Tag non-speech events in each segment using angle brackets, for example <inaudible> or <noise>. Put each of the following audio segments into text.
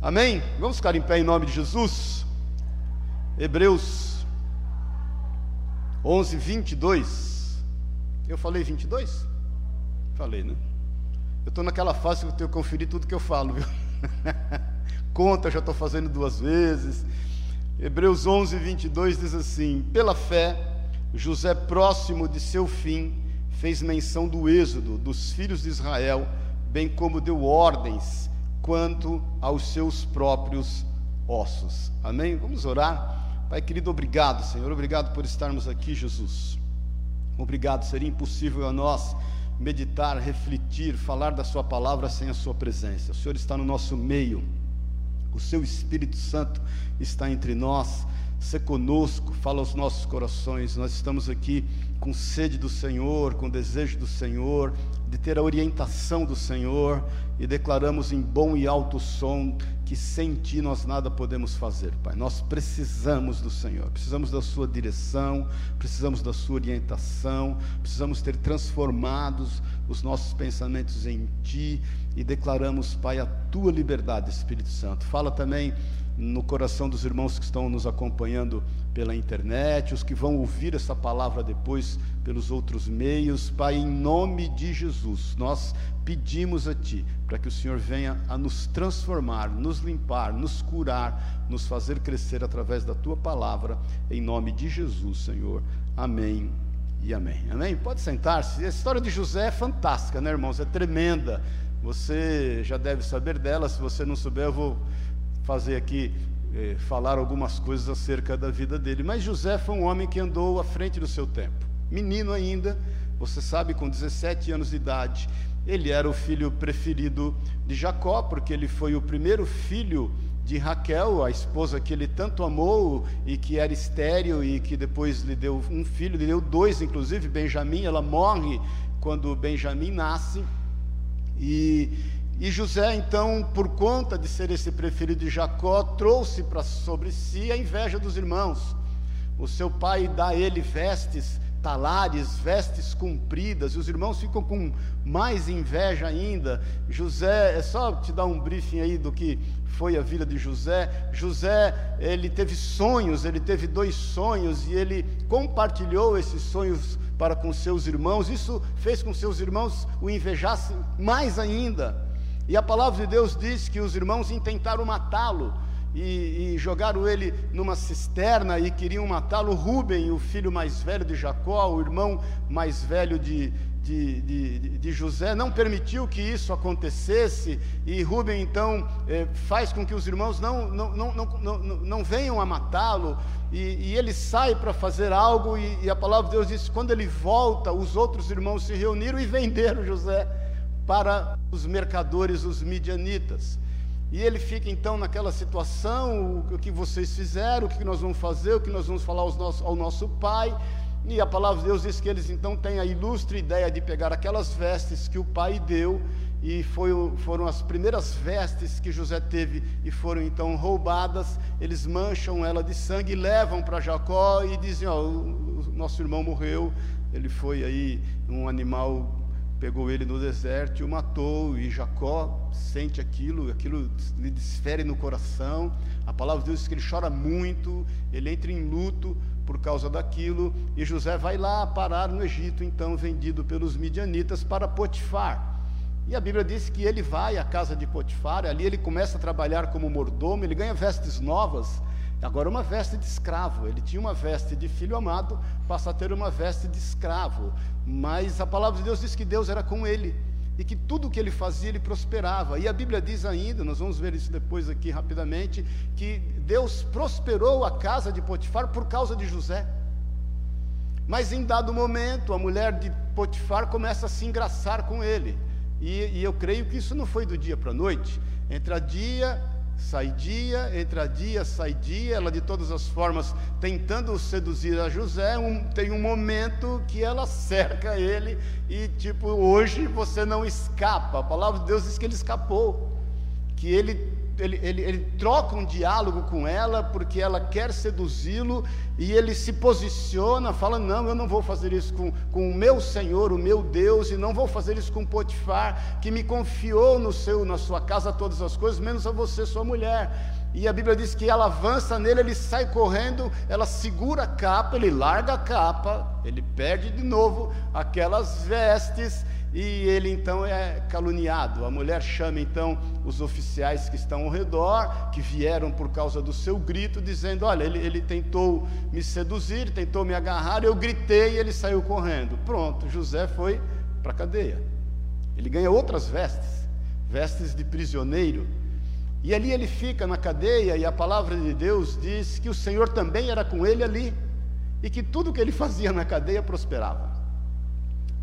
Amém? Vamos ficar em pé em nome de Jesus. Hebreus 11, 22. Eu falei 22? Falei, né? Eu estou naquela fase que eu tenho que conferir tudo que eu falo, viu? <laughs> Conta, já estou fazendo duas vezes. Hebreus 11, 22 diz assim: Pela fé, José, próximo de seu fim, fez menção do êxodo dos filhos de Israel, bem como deu ordens quanto aos seus próprios ossos. Amém? Vamos orar. Pai querido, obrigado, Senhor. Obrigado por estarmos aqui, Jesus. Obrigado. Seria impossível a nós meditar, refletir, falar da Sua palavra sem a Sua presença. O Senhor está no nosso meio. O Seu Espírito Santo está entre nós. Se conosco, fala aos nossos corações. Nós estamos aqui com sede do Senhor, com desejo do Senhor, de ter a orientação do Senhor e declaramos em bom e alto som que sem Ti nós nada podemos fazer, Pai. Nós precisamos do Senhor, precisamos da Sua direção, precisamos da Sua orientação, precisamos ter transformados os nossos pensamentos em Ti e declaramos, Pai, a Tua liberdade, Espírito Santo. Fala também no coração dos irmãos que estão nos acompanhando pela internet, os que vão ouvir essa palavra depois pelos outros meios. Pai, em nome de Jesus, nós pedimos a Ti para que o Senhor venha a nos transformar, nos limpar, nos curar, nos fazer crescer através da Tua palavra, em nome de Jesus, Senhor. Amém e amém. Amém? Pode sentar-se. A história de José é fantástica, né, irmãos? É tremenda. Você já deve saber dela, se você não souber, eu vou fazer aqui eh, falar algumas coisas acerca da vida dele. Mas José foi um homem que andou à frente do seu tempo. Menino ainda, você sabe, com 17 anos de idade, ele era o filho preferido de Jacó, porque ele foi o primeiro filho de Raquel, a esposa que ele tanto amou e que era estéril e que depois lhe deu um filho, lhe deu dois, inclusive Benjamim. Ela morre quando Benjamim nasce. E e José, então, por conta de ser esse preferido de Jacó, trouxe para sobre si a inveja dos irmãos. O seu pai dá a ele vestes talares, vestes compridas, e os irmãos ficam com mais inveja ainda. José, é só te dar um briefing aí do que foi a vida de José. José, ele teve sonhos, ele teve dois sonhos e ele compartilhou esses sonhos para com seus irmãos. Isso fez com seus irmãos o invejassem mais ainda. E a palavra de Deus diz que os irmãos intentaram matá-lo e, e, jogaram ele numa cisterna e queriam matá-lo. Rubem, o filho mais velho de Jacó, o irmão mais velho de, de, de, de José, não permitiu que isso acontecesse. E Rubem então eh, faz com que os irmãos não, não, não, não, não, não venham a matá-lo. E, e, ele sai para fazer algo, e, e a palavra de Deus diz: quando ele volta, os outros irmãos se reuniram e venderam José para os mercadores, os midianitas. E ele fica então naquela situação: o que vocês fizeram, o que nós vamos fazer, o que nós vamos falar ao nosso pai. E a palavra de Deus diz que eles então têm a ilustre ideia de pegar aquelas vestes que o pai deu, e foi, foram as primeiras vestes que José teve, e foram então roubadas. Eles mancham ela de sangue, levam para Jacó e dizem: Ó, o, o nosso irmão morreu, ele foi aí um animal pegou ele no deserto e o matou, e Jacó sente aquilo, aquilo lhe desfere no coração. A palavra de Deus diz que ele chora muito, ele entra em luto por causa daquilo, e José vai lá parar no Egito, então vendido pelos midianitas para Potifar. E a Bíblia diz que ele vai à casa de Potifar, ali ele começa a trabalhar como mordomo, ele ganha vestes novas, Agora, uma veste de escravo. Ele tinha uma veste de filho amado, passa a ter uma veste de escravo. Mas a palavra de Deus diz que Deus era com ele e que tudo o que ele fazia ele prosperava. E a Bíblia diz ainda, nós vamos ver isso depois aqui rapidamente, que Deus prosperou a casa de Potifar por causa de José. Mas em dado momento, a mulher de Potifar começa a se engraçar com ele. E, e eu creio que isso não foi do dia para a noite. Entra dia sai dia, entra dia, sai dia, ela de todas as formas tentando seduzir a José, um, tem um momento que ela cerca ele e tipo, hoje você não escapa. A palavra de Deus diz que ele escapou, que ele ele, ele, ele troca um diálogo com ela, porque ela quer seduzi-lo, e ele se posiciona, fala: Não, eu não vou fazer isso com, com o meu Senhor, o meu Deus, e não vou fazer isso com Potifar, que me confiou no seu, na sua casa todas as coisas, menos a você, sua mulher. E a Bíblia diz que ela avança nele, ele sai correndo, ela segura a capa, ele larga a capa, ele perde de novo aquelas vestes e ele então é caluniado. A mulher chama então os oficiais que estão ao redor, que vieram por causa do seu grito, dizendo: Olha, ele, ele tentou me seduzir, tentou me agarrar, eu gritei e ele saiu correndo. Pronto, José foi para a cadeia. Ele ganha outras vestes, vestes de prisioneiro e ali ele fica na cadeia, e a palavra de Deus diz que o Senhor também era com ele ali, e que tudo que ele fazia na cadeia prosperava.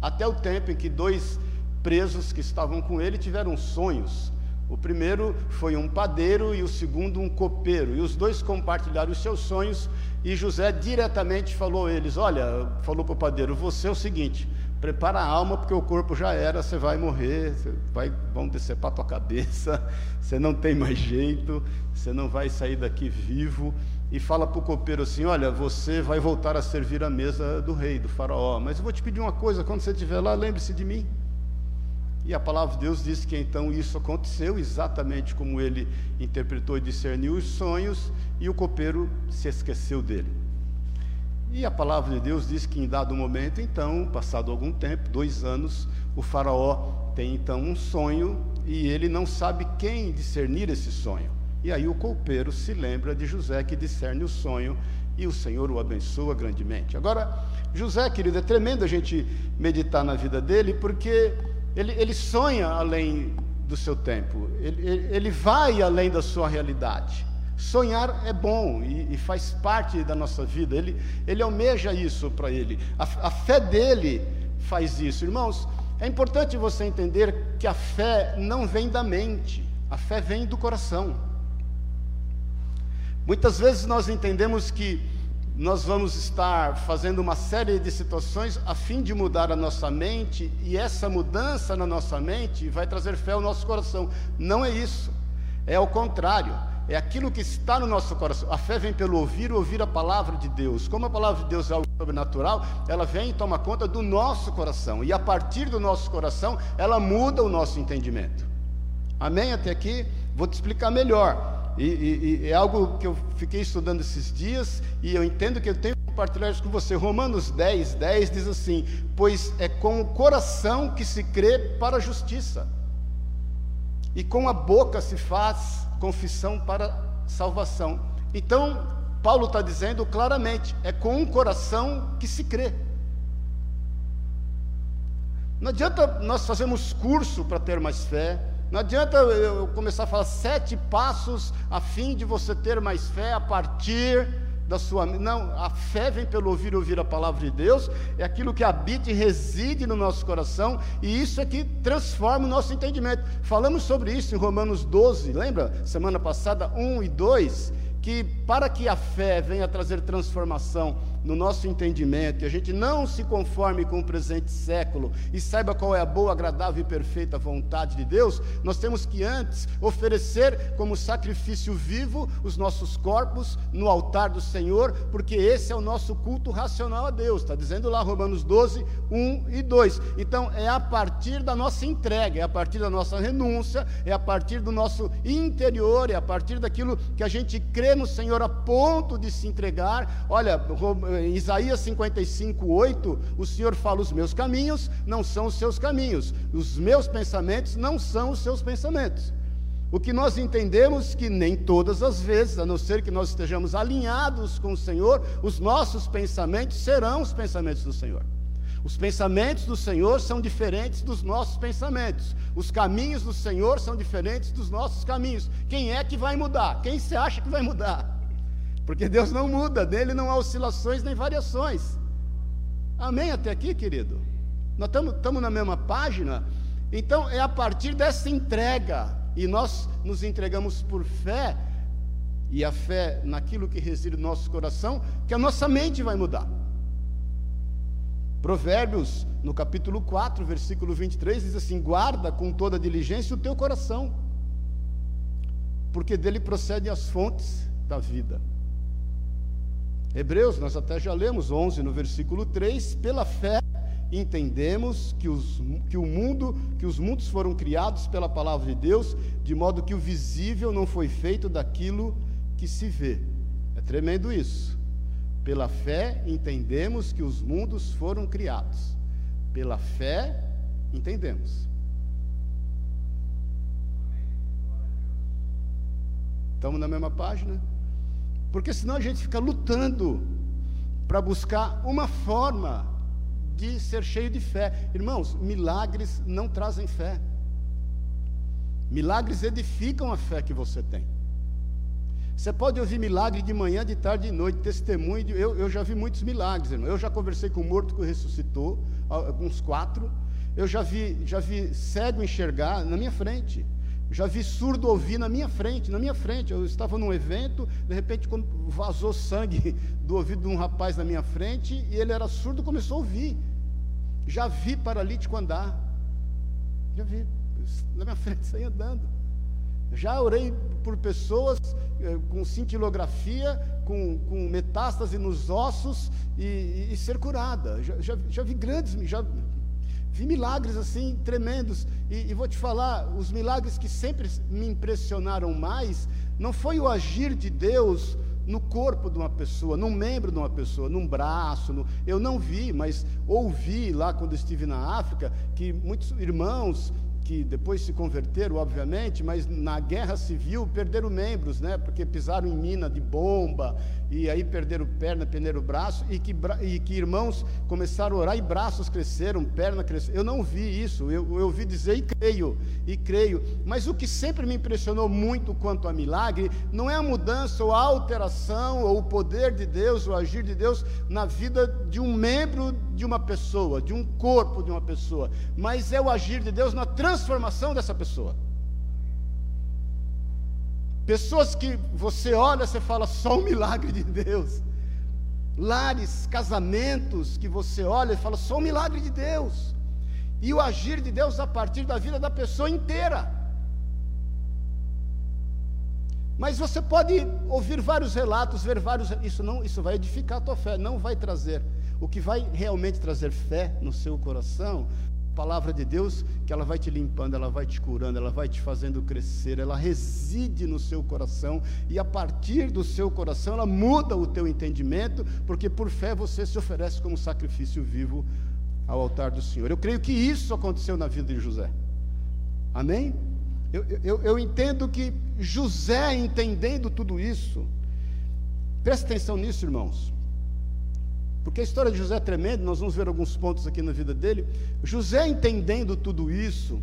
Até o tempo em que dois presos que estavam com ele tiveram sonhos. O primeiro foi um padeiro e o segundo um copeiro, e os dois compartilharam os seus sonhos, e José diretamente falou a eles: Olha, falou para o padeiro, você é o seguinte, prepara a alma, porque o corpo já era, você vai morrer, você vai, vão decepar tua cabeça, <laughs> você não tem mais jeito, você não vai sair daqui vivo. E fala para o copeiro assim: Olha, você vai voltar a servir a mesa do rei, do faraó, mas eu vou te pedir uma coisa: quando você estiver lá, lembre-se de mim. E a palavra de Deus diz que então isso aconteceu exatamente como ele interpretou e discerniu os sonhos, e o copeiro se esqueceu dele. E a palavra de Deus diz que em dado momento, então, passado algum tempo, dois anos, o faraó tem então um sonho e ele não sabe quem discernir esse sonho. E aí o copeiro se lembra de José que discerne o sonho e o Senhor o abençoa grandemente. Agora, José, querido, é tremendo a gente meditar na vida dele, porque ele, ele sonha além do seu tempo, ele, ele vai além da sua realidade. Sonhar é bom e, e, faz parte da nossa vida, ele, ele almeja isso para ele, a, a fé dele faz isso. Irmãos, é importante você entender que a fé não vem da mente, a fé vem do coração. Muitas vezes nós entendemos que nós vamos estar fazendo uma série de situações a fim de mudar a nossa mente, e essa mudança na nossa mente vai trazer fé ao nosso coração. Não é isso, é ao contrário é aquilo que está no nosso coração. A fé vem pelo ouvir, ouvir a palavra de Deus. Como a palavra de Deus é algo sobrenatural, ela vem e toma conta do nosso coração. E a partir do nosso coração, ela muda o nosso entendimento. Amém? Até aqui, vou te explicar melhor. E, e, e é algo que eu fiquei estudando esses dias e eu entendo que eu tenho que compartilhar isso com você. Romanos 10, 10 diz assim: Pois é com o coração que se crê para a justiça, e com a boca se faz confissão para salvação. Então, Paulo está dizendo claramente: é com um coração que se crê. Não adianta nós fazermos curso para ter mais fé. Não adianta eu começar a falar sete passos a fim de você ter mais fé a partir da sua. Não, a fé vem pelo ouvir ouvir a palavra de Deus, é aquilo que habita e reside no nosso coração, e isso é que transforma o nosso entendimento. Falamos sobre isso em Romanos 12, lembra? Semana passada, 1 e 2, que para que a fé venha trazer transformação no nosso entendimento, e a gente não se conforme com o presente século e saiba qual é a boa, agradável e perfeita vontade de Deus, nós temos que antes oferecer como sacrifício vivo os nossos corpos no altar do Senhor, porque esse é o nosso culto racional a Deus, está dizendo lá Romanos 12, 1 e 2. Então é a partir da nossa entrega, é a partir da nossa renúncia, é a partir do nosso interior, é a partir daquilo que a gente crê no Senhor a ponto de se entregar. Olha, Isaías 55, 8, o Senhor fala: Os meus caminhos não são os seus caminhos, os meus pensamentos não são os seus pensamentos. O que nós entendemos que nem todas as vezes, a não ser que nós estejamos alinhados com o Senhor, os nossos pensamentos serão os pensamentos do Senhor. Os pensamentos do Senhor são diferentes dos nossos pensamentos. Os caminhos do Senhor são diferentes dos nossos caminhos. Quem é que vai mudar? Quem você acha que vai mudar? Porque Deus não muda, nele não há oscilações nem variações. Amém até aqui, querido? Nós estamos na mesma página. Então é a partir dessa entrega, e nós nos entregamos por fé, e a fé naquilo que reside no nosso coração, que a nossa mente vai mudar. Provérbios, no capítulo 4, versículo 23, diz assim: Guarda com toda diligência o teu coração porque dele procedem as fontes da vida. Hebreus, nós até já lemos 11 no versículo 3, pela fé entendemos que, os, que o mundo, que os mundos foram criados pela palavra de Deus, de modo que o visível não foi feito daquilo que se vê. É tremendo isso. Pela fé entendemos que os mundos foram criados. Pela fé entendemos. Estamos na mesma página? Porque senão a gente fica lutando para buscar uma forma de ser cheio de fé. Irmãos, milagres não trazem fé. Milagres edificam a fé que você tem. Você pode ouvir milagre de manhã, de tarde, de noite, testemunho. De, eu, eu já vi muitos milagres, irmão. Eu já conversei com um morto que ressuscitou, alguns quatro. Eu já vi, já vi cego enxergar na minha frente. Já vi surdo ouvir na minha frente, na minha frente. Eu estava num evento, de repente vazou sangue <laughs> do ouvido de um rapaz na minha frente e ele era surdo começou a ouvir. Já vi paralítico andar. Já vi. Na minha <laughs> frente saí andando. Já orei por pessoas eh, com cintilografia, com, com metástase nos ossos e, e, e ser curada. Já, já, já vi grandes, já Vi milagres assim tremendos. E, e, vou te falar: os milagres que sempre me impressionaram mais, não foi o agir de Deus no corpo de uma pessoa, num membro de uma pessoa, num braço. No... Eu não vi, mas ouvi lá quando estive na África, que muitos irmãos que depois se converteram, obviamente, mas na guerra civil perderam membros, né? Porque pisaram em mina de bomba e aí perderam perna, perderam braço e que, e que irmãos começaram a orar e braços cresceram, perna cresceu. Eu não vi isso, eu, eu ouvi dizer e creio, e creio. Mas o que sempre me impressionou muito quanto a milagre não é a mudança ou a alteração ou o poder de Deus, o agir de Deus na vida de um membro de uma pessoa, de um corpo de uma pessoa, mas é o agir de Deus na transformação transformação dessa pessoa. Pessoas que você olha, você fala só o milagre de Deus. Lares, casamentos que você olha e fala só o milagre de Deus. E o agir de Deus a partir da vida da pessoa inteira. Mas você pode ouvir vários relatos, ver vários, isso não, isso vai edificar a tua fé, não vai trazer. O que vai realmente trazer fé no seu coração palavra de Deus que ela vai te limpando, ela vai te curando, ela vai te fazendo crescer, ela reside no seu coração e a partir do seu coração ela muda o teu entendimento, porque por fé você se oferece como sacrifício vivo ao altar do Senhor. Eu creio que isso aconteceu na vida de José. Amém? Eu, eu, eu entendo que José, entendendo tudo isso, presta atenção nisso, irmãos. Porque a história de José é tremenda, nós vamos ver alguns pontos aqui na vida dele. José entendendo tudo isso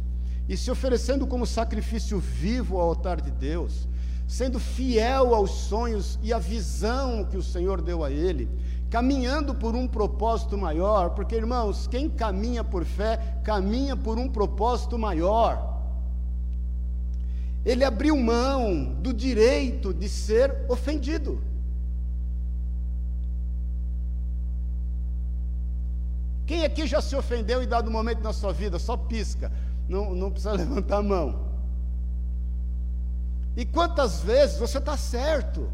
e se oferecendo como sacrifício vivo ao altar de Deus, sendo fiel aos sonhos e à visão que o Senhor deu a ele, caminhando por um propósito maior, porque irmãos, quem caminha por fé, caminha por um propósito maior. Ele abriu mão do direito de ser ofendido. Quem aqui já se ofendeu em dado momento na sua vida? Só pisca, não, não precisa <laughs> levantar a mão. E quantas vezes você está certo,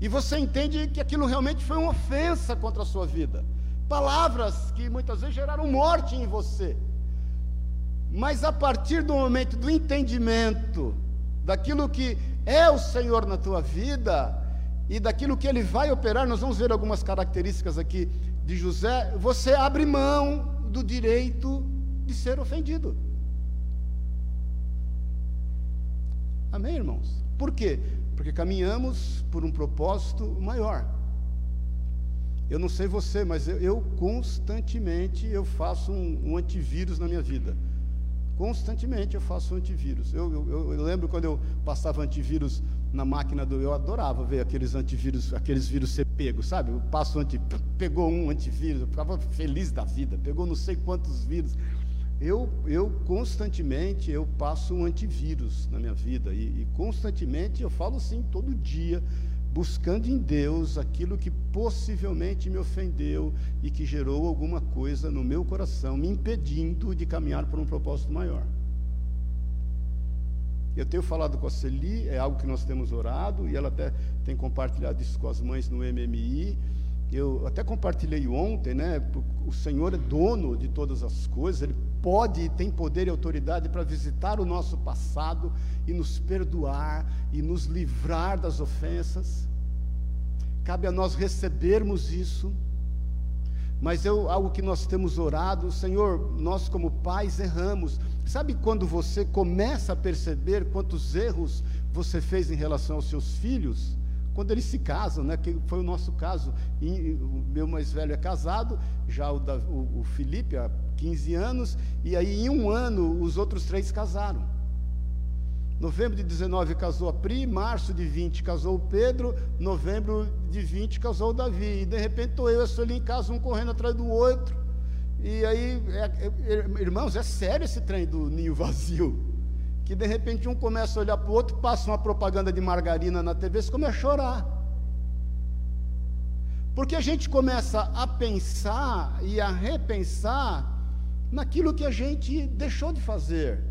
e você entende que aquilo realmente foi uma ofensa contra a sua vida, palavras que muitas vezes geraram morte em você, mas a partir do momento do entendimento daquilo que é o Senhor na tua vida e daquilo que Ele vai operar, nós vamos ver algumas características aqui de José, você abre mão do direito de ser ofendido. Amém, irmãos? Por quê? Porque caminhamos por um propósito maior. Eu não sei você, mas eu, eu constantemente eu faço um, um, antivírus na minha vida. Constantemente eu faço um antivírus. Eu, eu, eu lembro quando eu passava antivírus na máquina do. Eu adorava ver aqueles antivírus, aqueles vírus ser pegos, sabe? Eu passo anti, pegou um antivírus, eu ficava feliz da vida, pegou não sei quantos vírus. Eu, eu constantemente eu passo um antivírus na minha vida e, e constantemente eu falo assim todo dia, buscando em Deus aquilo que possivelmente me ofendeu e que gerou alguma coisa no meu coração, me impedindo de caminhar por um propósito maior. Eu tenho falado com a Celi, é algo que nós temos orado, e ela até tem compartilhado isso com as mães no MMI. Eu até compartilhei ontem, né? O Senhor é dono de todas as coisas, Ele pode e tem poder e autoridade para visitar o nosso passado e nos perdoar e nos livrar das ofensas. Cabe a nós recebermos isso. Mas eu, algo que nós temos orado, Senhor, nós como pais erramos. Sabe quando você começa a perceber quantos erros você fez em relação aos seus filhos? Quando eles se casam, né? Que foi o nosso caso. E, o meu mais velho é casado, já o, da, o, o Felipe há 15 anos, e aí em um ano os outros três casaram. Novembro de 19 casou a Pri, março de 20 casou o Pedro, novembro de 20 casou o Davi. E de repente estou eu e a Sueli em casa, um correndo atrás do outro. E aí, é, é, irmãos, é sério esse trem do ninho vazio. Que de repente um começa a olhar para o outro, passa uma propaganda de margarina na TV, você começa a chorar. Porque a gente começa a pensar e a repensar naquilo que a gente deixou de fazer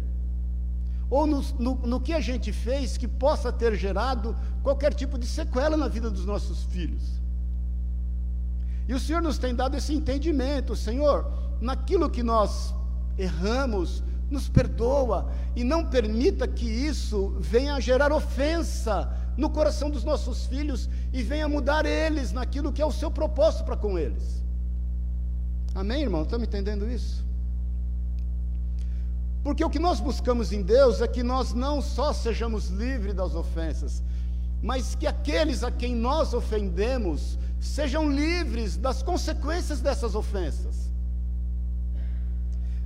ou no, no, no, que a gente fez que possa ter gerado qualquer tipo de sequela na vida dos nossos filhos. E o Senhor nos tem dado esse entendimento, Senhor, naquilo que nós erramos, nos perdoa e não permita que isso venha a gerar ofensa no coração dos nossos filhos e venha mudar eles naquilo que é o seu propósito para com eles. Amém, irmão? Me entendendo isso? Porque o que nós buscamos em Deus é que nós não só sejamos livres das ofensas, mas que aqueles a quem nós ofendemos sejam livres das consequências dessas ofensas.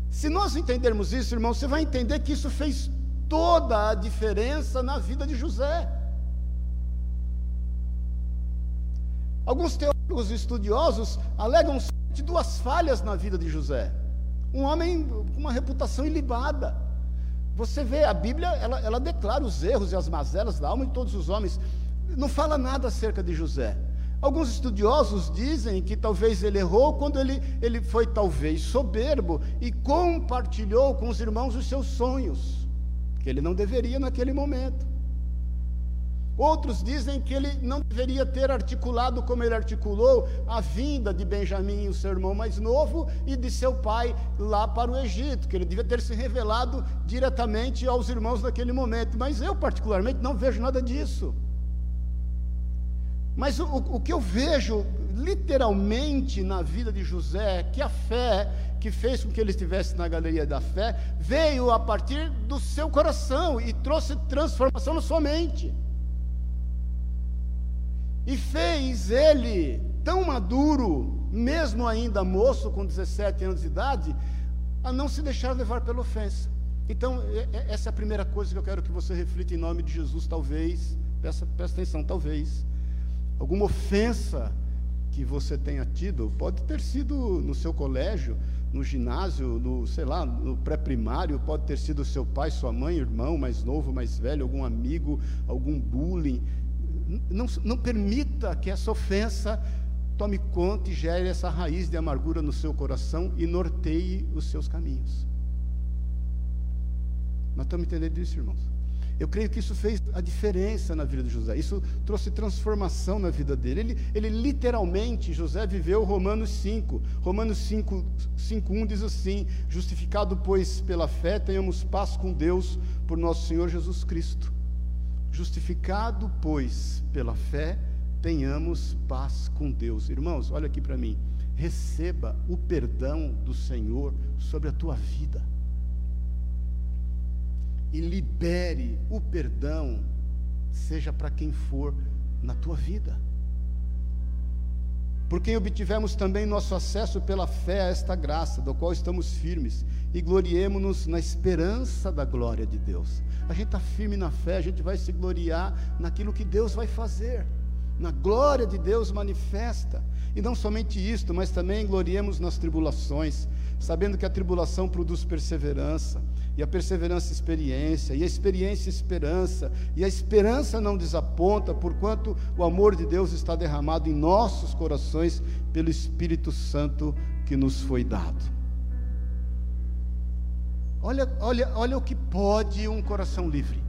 Se nós entendermos isso, irmão, você vai entender que isso fez toda a diferença na vida de José. Alguns teólogos estudiosos alegam duas falhas na vida de José. Um homem com uma reputação ilibada. Você vê, a Bíblia, ela, ela declara os erros e as mazelas da alma de todos os homens. Não fala nada acerca de José. Alguns estudiosos dizem que talvez ele errou quando ele, ele foi talvez soberbo e compartilhou com os irmãos os seus sonhos, que ele não deveria naquele momento. Outros dizem que ele não deveria ter articulado como ele articulou a vinda de Benjamim, o seu irmão mais novo, e de seu pai lá para o Egito, que ele devia ter se revelado diretamente aos irmãos naquele momento. Mas eu, particularmente, não vejo nada disso. Mas o, o que eu vejo literalmente na vida de José é que a fé que fez com que ele estivesse na galeria da fé veio a partir do seu coração e trouxe transformação na sua mente e fez ele tão maduro, mesmo ainda moço, com 17 anos de idade, a não se deixar levar pela ofensa. Então, essa é a primeira coisa que eu quero que você reflita em nome de Jesus, talvez, presta atenção, talvez, alguma ofensa que você tenha tido, pode ter sido no seu colégio, no ginásio, no, sei lá, no pré-primário, pode ter sido seu pai, sua mãe, irmão mais novo, mais velho, algum amigo, algum bullying, não, não permita que essa ofensa tome conta e gere essa raiz de amargura no seu coração e norteie os seus caminhos. Nós estamos entendendo isso, irmãos? Eu creio que isso fez a diferença na vida de José. Isso trouxe transformação na vida dele. Ele, ele literalmente, José viveu Romanos 5. Romanos 5, 5, 1 diz assim: Justificado, pois, pela fé, tenhamos paz com Deus por nosso Senhor Jesus Cristo Justificado, pois, pela fé, tenhamos paz com Deus. Irmãos, olha aqui para mim. Receba o perdão do Senhor sobre a tua vida. E libere o perdão, seja para quem for na tua vida. Por quem obtivemos também nosso acesso pela fé a esta graça, do qual estamos firmes, e gloriemo-nos na esperança da glória de Deus. A gente está firme na fé, a gente vai se gloriar naquilo que Deus vai fazer, na glória de Deus manifesta. E não somente isto, mas também gloriemos nas tribulações, sabendo que a tribulação produz perseverança, e a perseverança experiência, e a experiência esperança, e a esperança não desaponta, porquanto o amor de Deus está derramado em nossos corações pelo Espírito Santo que nos foi dado. Olha, olha, olha o que pode um coração livre.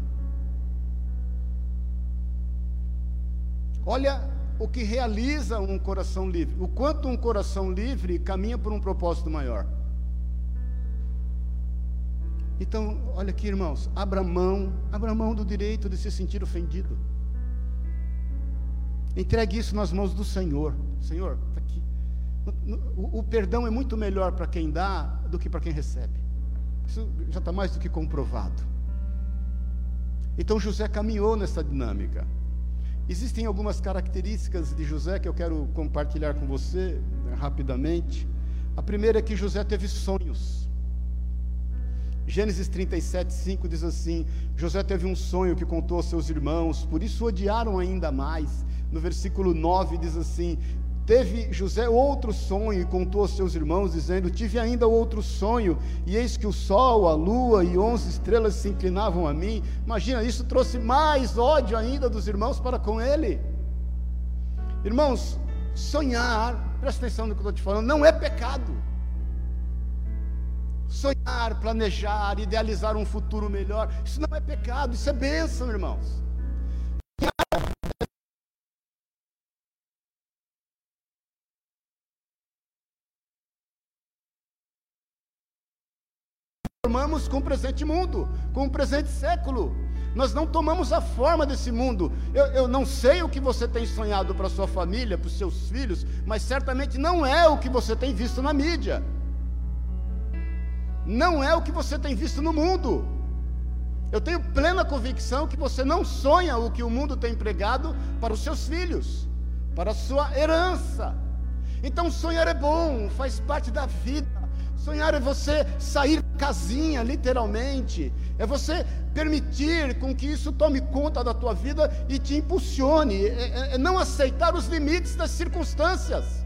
Olha o que realiza um coração livre, o quanto um coração livre caminha por um propósito maior. Então, olha aqui, irmãos, abra mão, abra mão do direito de se sentir ofendido. Entregue isso nas mãos do Senhor. Senhor, está aqui. O, o, perdão é muito melhor para quem dá do que para quem recebe. Isso já está mais do que comprovado. Então José caminhou nessa dinâmica. Existem algumas características de José que eu quero compartilhar com você né, rapidamente. A primeira é que José teve sonhos. Gênesis 37, 5 diz assim: José teve um sonho que contou aos seus irmãos, por isso odiaram ainda mais. No versículo 9 diz assim: Teve José outro sonho e contou aos seus irmãos, dizendo: Tive ainda outro sonho, e eis que o sol, a lua e onze estrelas se inclinavam a mim. Imagina, isso trouxe mais ódio ainda dos irmãos para com ele. Irmãos, sonhar, presta atenção no que eu estou te falando, não é pecado. Sonhar, planejar, idealizar um futuro melhor, isso não é pecado, isso é bênção, irmãos. Formamos com o presente mundo, com o presente século. Nós não tomamos a forma desse mundo. Eu, eu não sei o que você tem sonhado para sua família, para os seus filhos, mas certamente não é o que você tem visto na mídia não é o que você tem visto no mundo. Eu tenho plena convicção que você não sonha o que o mundo tem empregado para os seus filhos, para a sua herança. Então sonhar é bom, faz parte da vida. Sonhar é você sair da casinha, literalmente. É você permitir com que isso tome conta da tua vida e te impulsione. É, é, é não aceitar os limites das circunstâncias.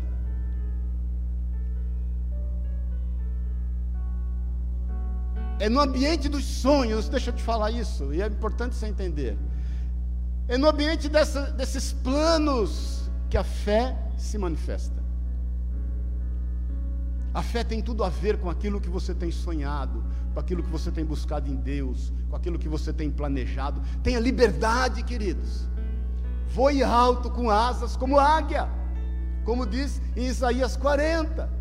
É no ambiente dos sonhos, deixa eu te falar isso, e é importante você entender. É no ambiente dessa, desses planos que a fé se manifesta. A fé tem tudo a ver com aquilo que você tem sonhado, com aquilo que você tem buscado em Deus, com aquilo que você tem planejado. Tenha liberdade, queridos. Voe alto com asas como águia, como diz em Isaías 40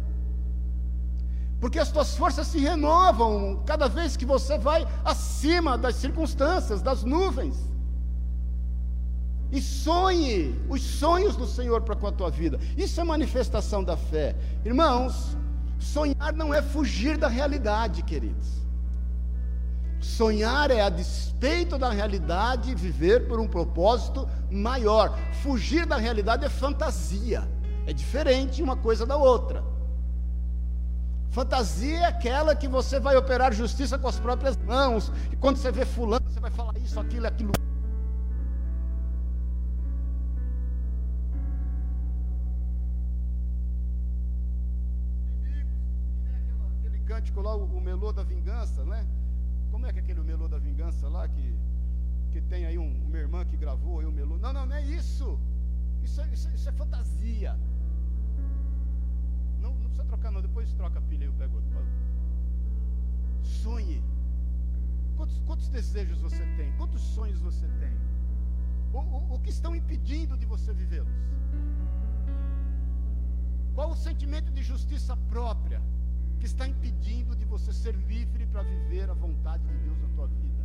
porque as tuas forças se renovam cada vez que você vai acima das circunstâncias, das nuvens. E sonhe os sonhos do Senhor para com a tua vida. Isso é manifestação da fé. Irmãos, sonhar não é fugir da realidade, queridos. Sonhar é a despeito da realidade viver por um propósito maior. Fugir da realidade é fantasia. É diferente uma coisa da outra. Fantasia é aquela que você vai operar justiça com as próprias mãos. E quando você vê fulano, você vai falar isso, aquilo, aquilo. Aquele cântico lá, o melô da vingança, né? Como é que é aquele melô da vingança lá que, que tem aí um, uma irmã que gravou aí o melô? Não, não, não é isso. Isso é, isso, isso é fantasia. Precisa trocar não, depois troca a pilha e eu pego outro. Sonhe. Quantos, quantos desejos você tem? Quantos sonhos você tem? O, o, o que estão impedindo de você vivê-los? Qual o sentimento de justiça própria que está impedindo de você ser livre para viver a vontade de Deus na tua vida?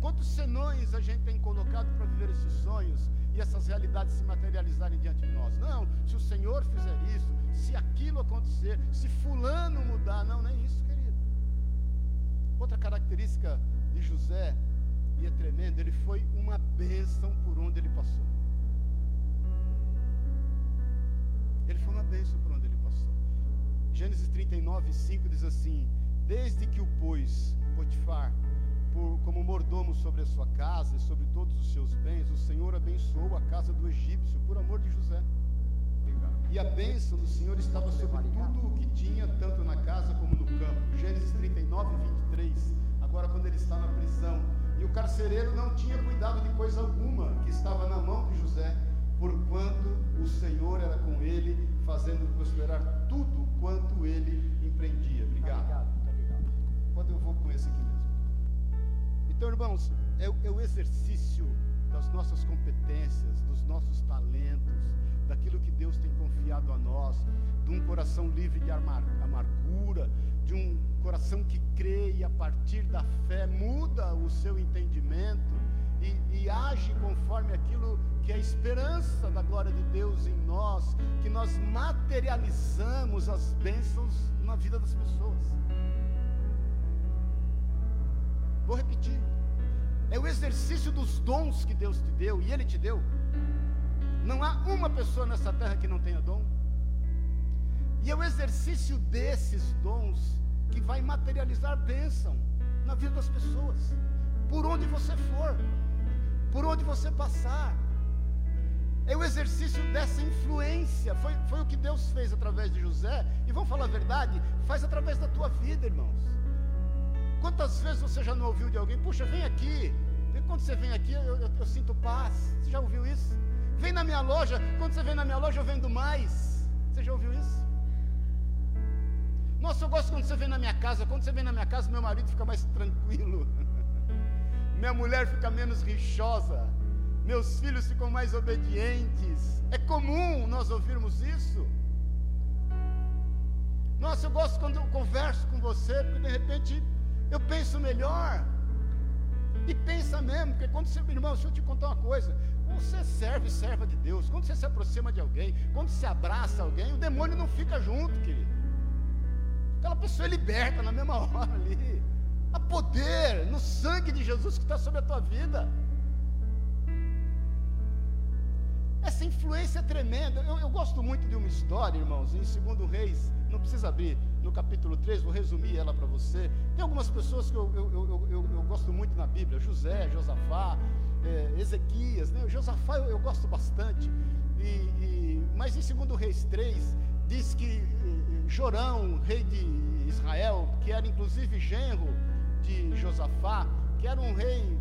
Quantos senões a gente tem colocado para viver esses sonhos e essas realidades se materializarem diante de nós. Não, se o Senhor fizer isso, se aquilo acontecer, se fulano mudar, não, não é isso, querido. Outra característica de José, e é tremendo, ele foi uma bênção por onde ele passou. Ele foi uma bênção por onde ele passou. Gênesis 39, 5 diz assim: Desde que o pôs Potifar por, como mordomo sobre a sua casa e sobre todos os seus bens, o Senhor abençoou a casa do egípcio por amor de José. E a bênção do Senhor estava sobre tudo o que tinha, tanto na casa como no campo. Gênesis 39, 23. Agora, quando ele está na prisão, e o carcereiro não tinha cuidado de coisa alguma que estava na mão de José, porquanto o Senhor era com ele, fazendo prosperar tudo quanto ele empreendia. Obrigado. Ligado. Quando eu vou com esse aqui. Então, irmãos, é, é o exercício das nossas competências, dos nossos talentos, daquilo que Deus tem confiado a nós, de um coração livre de amargura, de um coração que crê e a partir da fé muda o seu entendimento e, e age conforme aquilo que é a esperança da glória de Deus em nós, que nós materializamos as bênçãos na vida das pessoas. Vou repetir. É o exercício dos dons que Deus te deu e Ele te deu. Não há uma pessoa nessa terra que não tenha dom. E é o exercício desses dons que vai materializar bênção na vida das pessoas, por onde você for, por onde você passar. É o exercício dessa influência. Foi, foi o que Deus fez através de José. E vamos falar a verdade, faz através da tua vida, irmãos. Quantas vezes você já não ouviu de alguém? Puxa, vem aqui. Quando você vem aqui, eu, eu, eu sinto paz. Você já ouviu isso? Vem na minha loja. Quando você vem na minha loja, eu vendo mais. Você já ouviu isso? Nossa, eu gosto quando você vem na minha casa. Quando você vem na minha casa, meu marido fica mais tranquilo. <laughs> minha mulher fica menos rixosa. Meus filhos ficam mais obedientes. É comum nós ouvirmos isso. Nossa, eu gosto quando eu converso com você, porque de repente eu penso melhor. E pensa mesmo, porque quando você, irmão, deixa eu te contar uma coisa. Quando você serve serva de Deus, quando você se aproxima de alguém, quando você abraça alguém, o demônio não fica junto, querido. Aquela pessoa é liberta na mesma <laughs> hora ali. Há poder no sangue de Jesus que está sobre a tua vida. Essa influência é tremenda. Eu, eu, gosto muito de uma história, irmãos, em 2 Reis, não precisa abrir, no capítulo 3, vou resumir ela para você. Tem algumas pessoas que eu, eu, eu, gosto muito na Bíblia: José, Josafá, é, Ezequias. Né? Josafá eu, gosto bastante. E, e, mas em 2 Reis 3, diz que Jorão, rei de Israel, que era inclusive genro de Josafá, que era um rei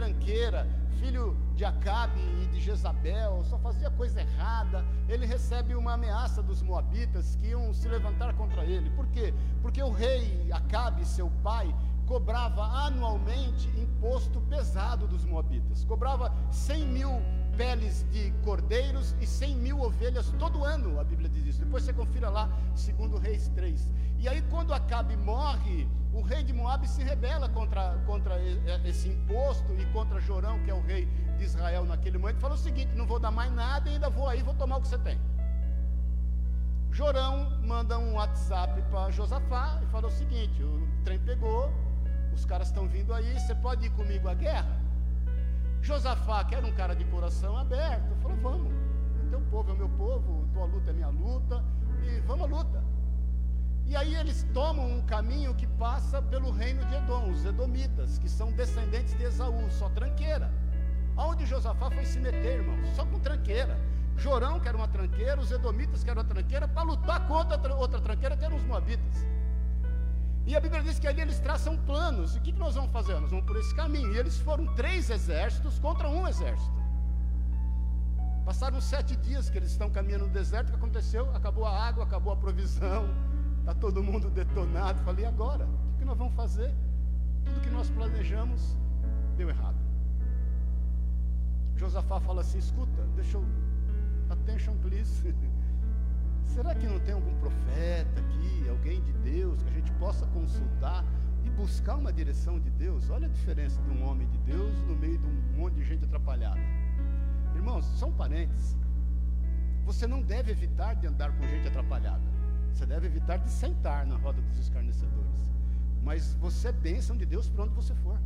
tranqueira, filho de Acabe e de Jezabel, só fazia coisa errada. Ele recebe uma ameaça dos moabitas que iam se levantar contra ele. Por quê? Porque o rei Acabe, seu pai, cobrava anualmente imposto pesado dos moabitas. Cobrava 100 mil peles de cordeiros e 100 mil ovelhas todo ano, a Bíblia diz isso. Depois você confira lá, segundo Reis 3. E aí quando Acabe morre, o rei de Moab se rebela contra, contra esse imposto e contra Jorão, que é o rei de Israel naquele momento, e fala o seguinte: não vou dar mais nada, ainda vou aí, vou tomar o que você tem. Jorão manda um WhatsApp para Josafá e fala o seguinte: o trem pegou, os caras estão vindo aí, você pode ir comigo à guerra? Josafá, que era um cara de coração aberto, falou: vamos, o teu povo é o meu povo, tua luta é minha luta, e vamos à luta. E aí eles tomam um caminho que passa pelo reino de Edom, os Edomitas, que são descendentes de Esaú, só tranqueira. Aonde Josafá foi se meter, irmãos? Só com tranqueira. Jorão, que era uma tranqueira, os Edomitas, que era uma tranqueira, para lutar contra outra tranqueira, que eram os Moabitas. E a Bíblia diz que ali eles traçam planos. O que, que nós vamos fazer? Nós vamos por esse caminho. E eles foram três exércitos contra um exército. Passaram sete dias que eles estão caminhando no deserto. O que aconteceu? Acabou a água, acabou a provisão Está todo mundo detonado. Falei, agora? O que nós vamos fazer? Tudo que nós planejamos deu errado. Josafá fala assim: escuta, deixa eu. Attention, please. <laughs> Será que não tem algum profeta aqui, alguém de Deus, que a gente possa consultar e buscar uma direção de Deus? Olha a diferença de um homem de Deus no meio de um monte de gente atrapalhada. Irmãos, só um parênteses. Você não deve evitar de andar com gente atrapalhada. Você deve evitar de sentar na roda dos escarnecedores. Mas você é bênção de Deus para onde você for.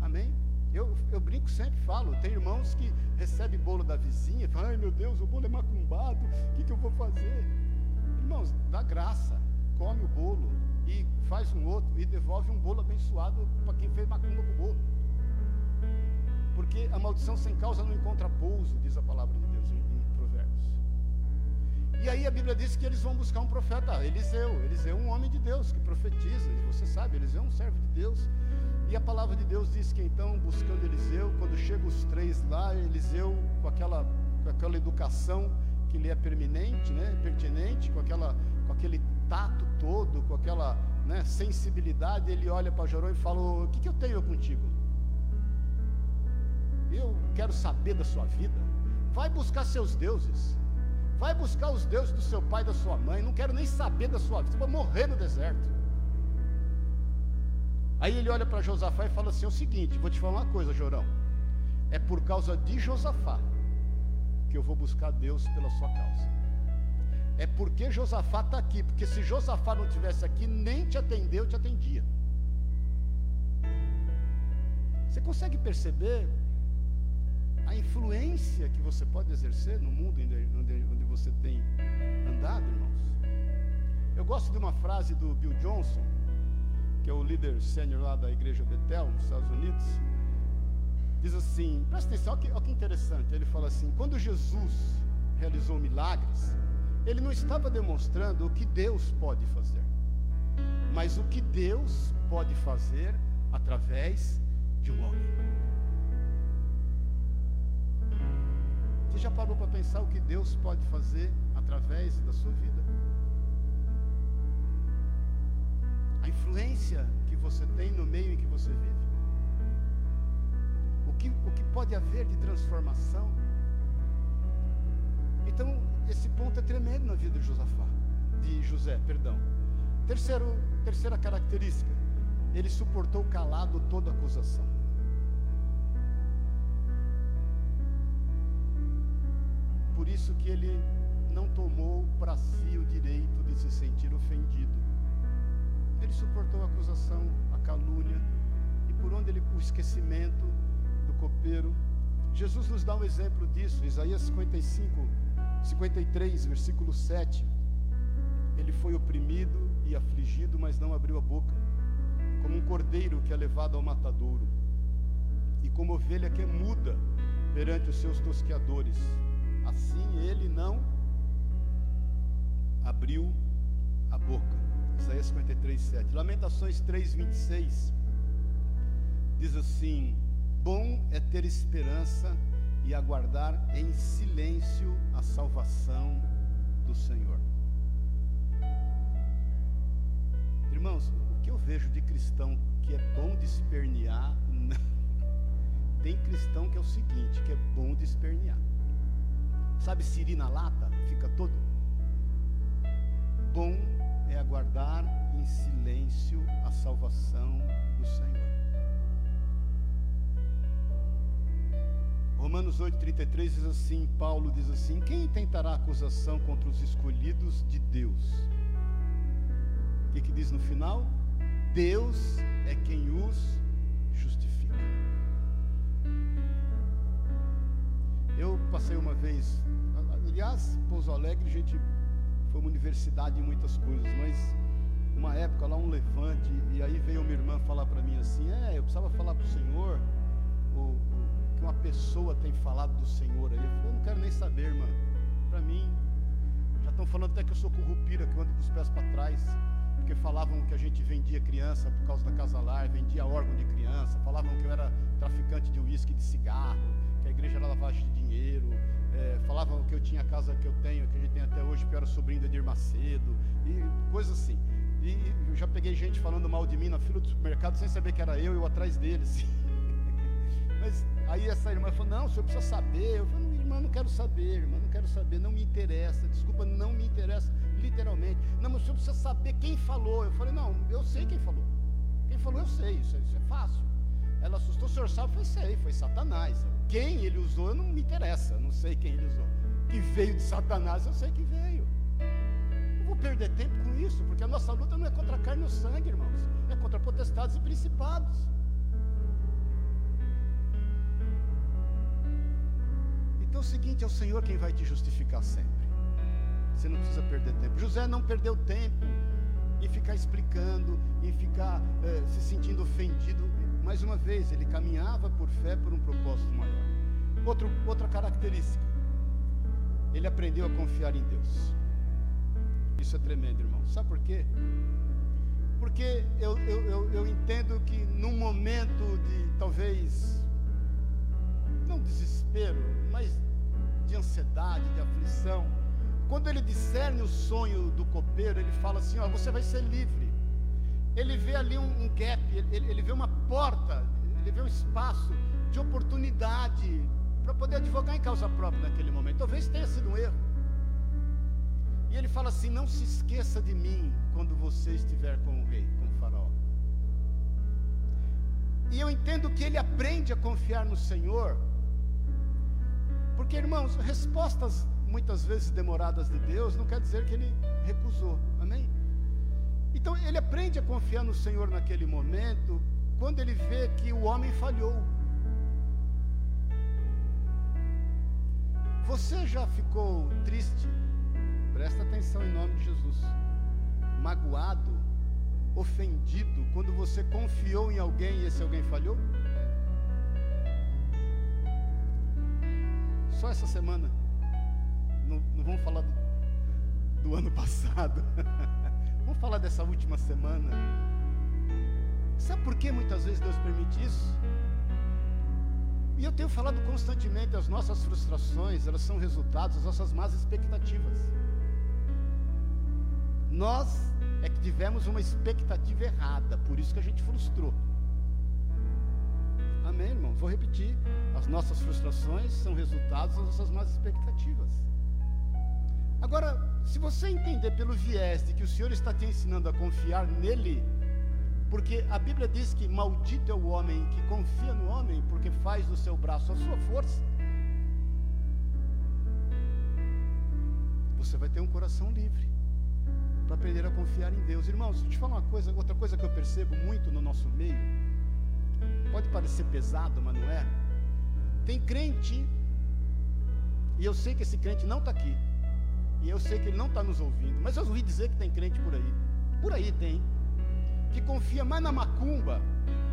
Amém? Eu, eu brinco sempre, falo, tem irmãos que recebem bolo da vizinha, falam, ai meu Deus, o bolo é macumbado, o que, que eu vou fazer? Irmãos, dá graça, come o bolo e faz um outro e devolve um bolo abençoado para quem fez macumba com o bolo. Porque a maldição sem causa não encontra pouso, diz a palavra de Deus em, e aí a Bíblia diz que eles vão buscar um profeta, Eliseu. Eliseu é um homem de Deus que profetiza, e você sabe, Eliseu é um servo de Deus. E a palavra de Deus diz que então, buscando Eliseu, quando chegam os três lá, Eliseu, com aquela, com aquela educação que lhe é permanente, né, pertinente, com, aquela, com aquele tato todo, com aquela né, sensibilidade, ele olha para Jorão e fala: O que, que eu tenho contigo? Eu quero saber da sua vida. Vai buscar seus deuses. Vai buscar os deuses do seu pai e da sua mãe. Não quero nem saber da sua vida. Você vai morrer no deserto. Aí ele olha para Josafá e fala assim: é o seguinte, vou te falar uma coisa, Jorão. É por causa de Josafá que eu vou buscar Deus pela sua causa. É porque Josafá está aqui, porque se Josafá não tivesse aqui, nem te atendeu, te atendia. Você consegue perceber a influência que você pode exercer no mundo onde, onde você tem andado, irmãos? Eu gosto de uma frase do Bill Johnson, que é o líder sênior lá da igreja Betel, nos Estados Unidos, diz assim: presta atenção, olha que, olha que interessante. Ele fala assim: quando Jesus realizou milagres, ele não estava demonstrando o que Deus pode fazer, mas o que Deus pode fazer através de um homem. Você já parou para pensar o que Deus pode fazer através da sua vida? A influência que você tem no meio em que você vive, o que, o que pode haver de transformação. Então, esse ponto é tremendo na vida de Josafá, de José, perdão. Terceiro, terceira característica, ele suportou calado toda acusação. Por isso que ele não tomou para si o direito de se sentir ofendido ele suportou a acusação, a calúnia, e por onde ele o esquecimento do copeiro. Jesus nos dá um exemplo disso, Isaías 55, 53, versículo 7. Ele foi oprimido e afligido, mas não abriu a boca, como um cordeiro que é levado ao matadouro, e como ovelha que é muda perante os seus tosqueadores. Assim ele não abriu a boca. Isaías 53, 7. Lamentações 3, 26. Diz assim: Bom é ter esperança e aguardar em silêncio a salvação do Senhor. Irmãos, o que eu vejo de cristão que é bom de espernear, tem cristão que é o seguinte, que é bom de espernear. Sabe siri na lata? Fica todo bom é aguardar em silêncio a salvação do Senhor. Romanos 8,33 diz assim: Paulo diz assim: Quem tentará acusação contra os escolhidos de Deus? O que, que diz no final? Deus é quem os justifica. Eu passei uma vez, aliás, Pouso Alegre, gente foi uma universidade em muitas coisas, mas uma época lá um levante, e aí veio uma irmã falar para mim assim, é, eu precisava falar para o Senhor o, que uma pessoa tem falado do Senhor aí. Eu falei, eu não quero nem saber, irmã. Para mim, já estão falando até que eu sou corrupira, que eu ando com os pés para trás, porque falavam que a gente vendia criança por causa da casa lar, vendia órgão de criança, falavam que eu era traficante de uísque, de cigarro, que a igreja era lavagem de dinheiro, é, falavam que eu tinha a casa que eu tenho, que a gente tem até hoje, que eu era sobrinho de Edir Macedo, e coisas assim. E eu já peguei gente falando mal de mim na fila do supermercado sem saber que era eu, eu atrás deles. <laughs> Mas aí essa irmã falou: Não, o senhor precisa saber. Eu falei: Irmã, não quero saber, irmã, não quero saber, não me interessa. Desculpa, não me interessa, literalmente. Não, mas o senhor precisa saber quem falou. Eu falei: Não, eu sei quem falou. Quem falou, eu sei, isso, isso é fácil. Ela assustou, o senhor sabe, foi sei, foi Satanás. Quem ele usou não me interessa, não sei quem ele usou. Que veio de Satanás, eu sei que veio. Não vou perder tempo com isso, porque a nossa luta não é contra a carne e o sangue, irmãos. É contra potestades e principados. Então é o seguinte, é o Senhor quem vai te justificar sempre. Você não precisa perder tempo. José não perdeu tempo em ficar explicando, em ficar é, se sentindo ofendido mais uma vez, ele caminhava por fé por um propósito maior. Outro, outra característica, ele aprendeu a confiar em Deus. Isso é tremendo, irmão. Sabe por quê? Porque eu, eu, eu, eu entendo que num momento de talvez, não desespero, mas de ansiedade, de aflição, quando ele discerne o sonho do copeiro, ele fala assim: Ó, você vai ser livre. Ele vê ali um, um gap, ele, ele vê uma porta, ele vê um espaço de oportunidade para poder advogar em causa própria naquele momento. Talvez tenha sido um erro. E ele fala assim: Não se esqueça de mim quando você estiver com o rei, com o faraó. E eu entendo que ele aprende a confiar no Senhor, porque, irmãos, respostas muitas vezes demoradas de Deus não quer dizer que ele recusou? Então ele aprende a confiar no Senhor naquele momento, quando ele vê que o homem falhou. Você já ficou triste? Presta atenção em nome de Jesus. Magoado, ofendido, quando você confiou em alguém e esse alguém falhou? Só essa semana. Não, não vamos falar do, do ano <laughs> passado. Vamos falar dessa última semana. Sabe por que muitas vezes Deus permite isso? E eu tenho falado constantemente, as nossas frustrações, elas são resultados das nossas más expectativas. Nós é que tivemos uma expectativa errada, por isso que a gente frustrou. Amém, irmão? Vou repetir. As nossas frustrações são resultados das nossas más expectativas. Agora, se você entender pelo viés de que o Senhor está te ensinando a confiar nele, porque a Bíblia diz que maldito é o homem que confia no homem, porque faz do seu braço a sua força. Você vai ter um coração livre para aprender a confiar em Deus. Irmãos, deixa eu te falar uma coisa, outra coisa que eu percebo muito no nosso meio. Pode parecer pesado, mas não é. Tem crente, e eu sei que esse crente não está aqui, e eu sei que ele não está nos ouvindo, mas eu ouvi dizer que tem crente por aí. Por aí tem que confia mais na macumba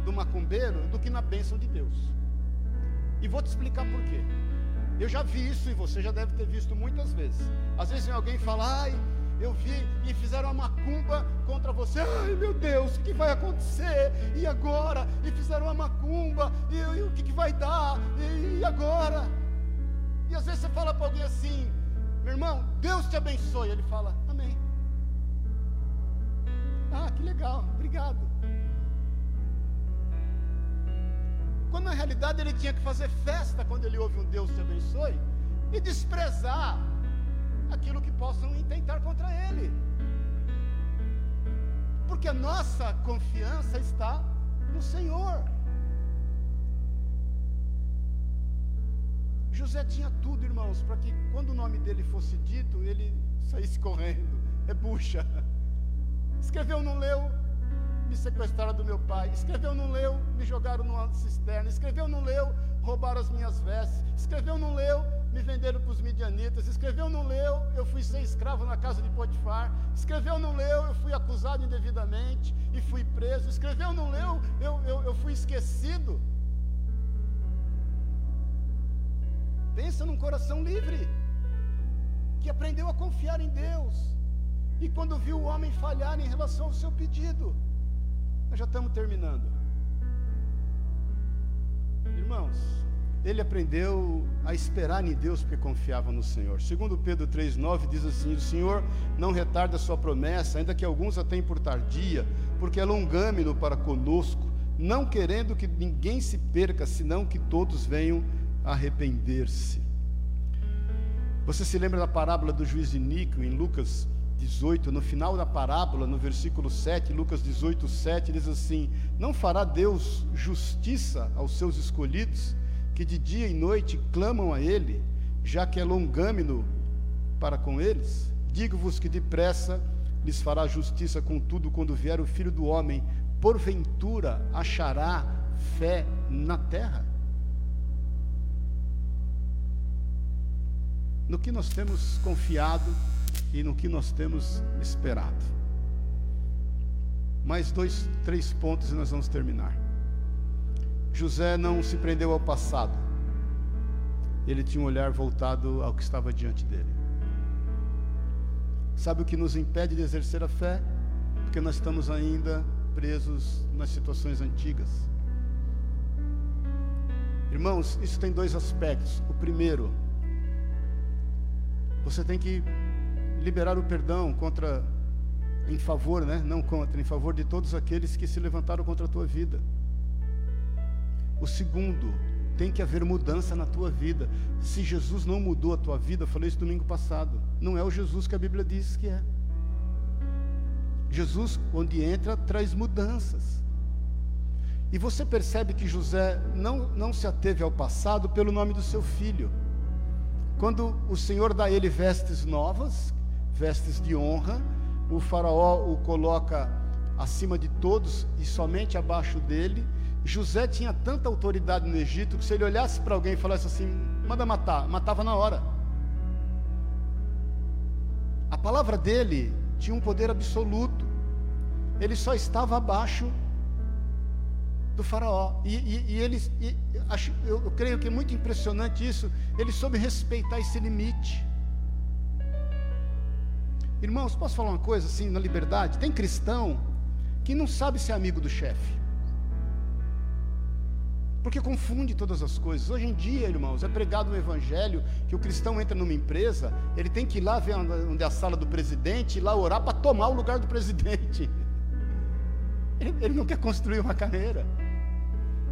do macumbeiro do que na bênção de Deus. E vou te explicar por quê. Eu já vi isso e você já deve ter visto muitas vezes. Às vezes alguém fala, ai, eu vi e fizeram uma macumba contra você. Ai meu Deus, o que vai acontecer? E agora? E fizeram uma macumba, e, e o que, que vai dar? E, e agora? E às vezes você fala para alguém assim, meu irmão, Deus te abençoe. Ele fala, Amém. Ah, que legal, obrigado. Quando na realidade ele tinha que fazer festa quando ele ouve um Deus te abençoe e desprezar aquilo que possam intentar contra ele. Porque a nossa confiança está no Senhor. José tinha tudo, irmãos, para que quando o nome dele fosse dito, ele saísse correndo. É bucha. Escreveu, não leu, me sequestraram do meu pai. Escreveu, não leu, me jogaram numa cisterna. Escreveu, não leu, roubaram as minhas vestes. Escreveu, não leu, me venderam para os midianitas. Escreveu, não leu, eu fui ser escravo na casa de Potifar. Escreveu, não leu, eu fui acusado indevidamente e fui preso. Escreveu, não leu, eu, eu, eu fui esquecido. Pensa num coração livre, que aprendeu a confiar em Deus e quando viu o homem falhar em relação ao seu pedido, nós já estamos terminando. Irmãos, ele aprendeu a esperar em Deus porque confiava no Senhor. Segundo Pedro 3:9 diz assim: "O Senhor não retarda a sua promessa, ainda que alguns a tenham por tardia, porque é longâmino para conosco, não querendo que ninguém se perca, senão que todos venham arrepender-se." Você se lembra da parábola do juiz de Níquio em Lucas 18, no final da parábola, no versículo 7, Lucas 18, 7, diz assim: Não fará Deus justiça aos seus escolhidos, que de dia e noite clamam a Ele, já que é longâmino para com eles? Digo-vos que depressa lhes fará justiça, contudo, quando vier o filho do homem, porventura achará fé na terra? No que nós temos confiado, e no que nós temos esperado. Mais dois, três pontos e nós vamos terminar. José não se prendeu ao passado, ele tinha um olhar voltado ao que estava diante dele. Sabe o que nos impede de exercer a fé? Porque nós estamos ainda presos nas situações antigas. Irmãos, isso tem dois aspectos. O primeiro, você tem que liberar o perdão contra em favor, né? não contra, em favor de todos aqueles que se levantaram contra a tua vida. O segundo, tem que haver mudança na tua vida. Se Jesus não mudou a tua vida, eu falei isso domingo passado, não é o Jesus que a Bíblia diz que é. Jesus, onde entra, traz mudanças. E você percebe que José não, não se ateve ao passado pelo nome do seu filho. Quando o Senhor dá a ele vestes novas, vestes de honra, o faraó o coloca acima de todos e somente abaixo dele. José tinha tanta autoridade no Egito que se ele olhasse para alguém e falasse assim, manda matar, matava na hora. A palavra dele tinha um poder absoluto. Ele só estava abaixo do faraó. E, e, e ele, e, acho, eu, eu creio que é muito impressionante isso. Ele soube respeitar esse limite. Irmãos, posso falar uma coisa assim, na liberdade? Tem cristão que não sabe ser amigo do chefe. Porque confunde todas as coisas. Hoje em dia, irmãos, é pregado um evangelho que o cristão entra numa empresa, ele tem que ir lá ver onde é a sala do presidente, ir lá orar para tomar o lugar do presidente. <laughs> Ele, ele, não quer construir uma carreira.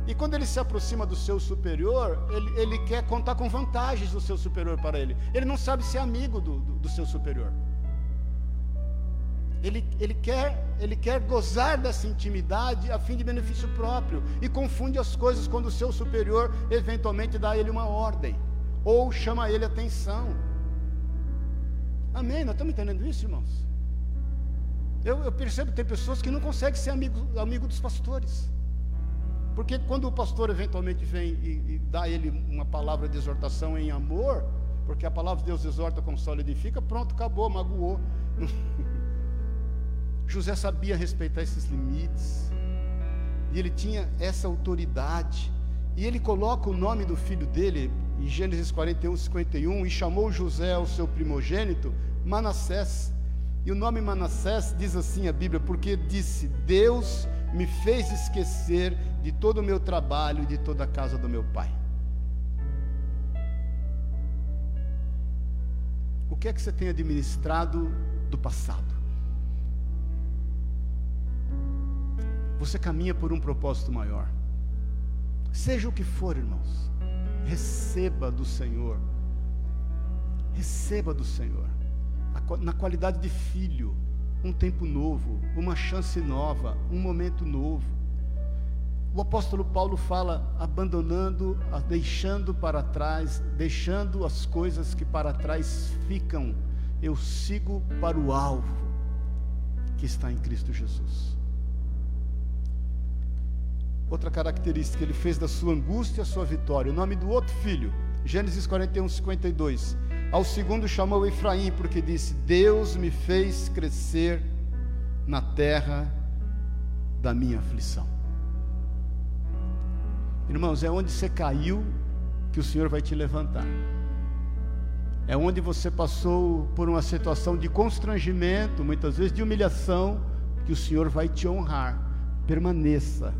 E quando ele se aproxima do seu superior, ele, ele quer contar com vantagens do seu superior para ele. Ele não sabe ser amigo do, do, do seu superior. Ele, ele, quer, ele quer gozar dessa intimidade a fim de benefício próprio e confunde as coisas quando o seu superior eventualmente dá a ele uma ordem ou chama a ele atenção. Amém? Nós estamos entendendo isso, irmãos? Eu, eu percebo que tem pessoas que não conseguem ser amigo, amigo dos pastores. Porque quando o pastor eventualmente vem e, e dá a ele uma palavra de exortação em amor, porque a palavra de Deus exorta, consola e edifica, pronto, acabou, magoou. <laughs> José sabia respeitar esses limites, e ele tinha essa autoridade, e ele coloca o nome do filho dele, em Gênesis 41, 51, e chamou José, o seu primogênito, Manassés. E o nome Manassés diz assim a Bíblia, porque disse: Deus me fez esquecer de todo o meu trabalho e de toda a casa do meu pai. O que é que você tem administrado do passado? Você caminha por um propósito maior. Seja o que for, irmãos, receba do Senhor. Receba do Senhor. Na qualidade de filho, um tempo novo, uma chance nova, um momento novo. O apóstolo Paulo fala abandonando, deixando para trás, deixando as coisas que para trás ficam. Eu sigo para o alvo que está em Cristo Jesus. Outra característica, ele fez da sua angústia a sua vitória. O nome do outro filho, Gênesis 41, 52. Ao segundo chamou Efraim, porque disse: Deus me fez crescer na terra da minha aflição. Irmãos, é onde você caiu que o Senhor vai te levantar. É onde você passou por uma situação de constrangimento, muitas vezes de humilhação, que o Senhor vai te honrar. Permaneça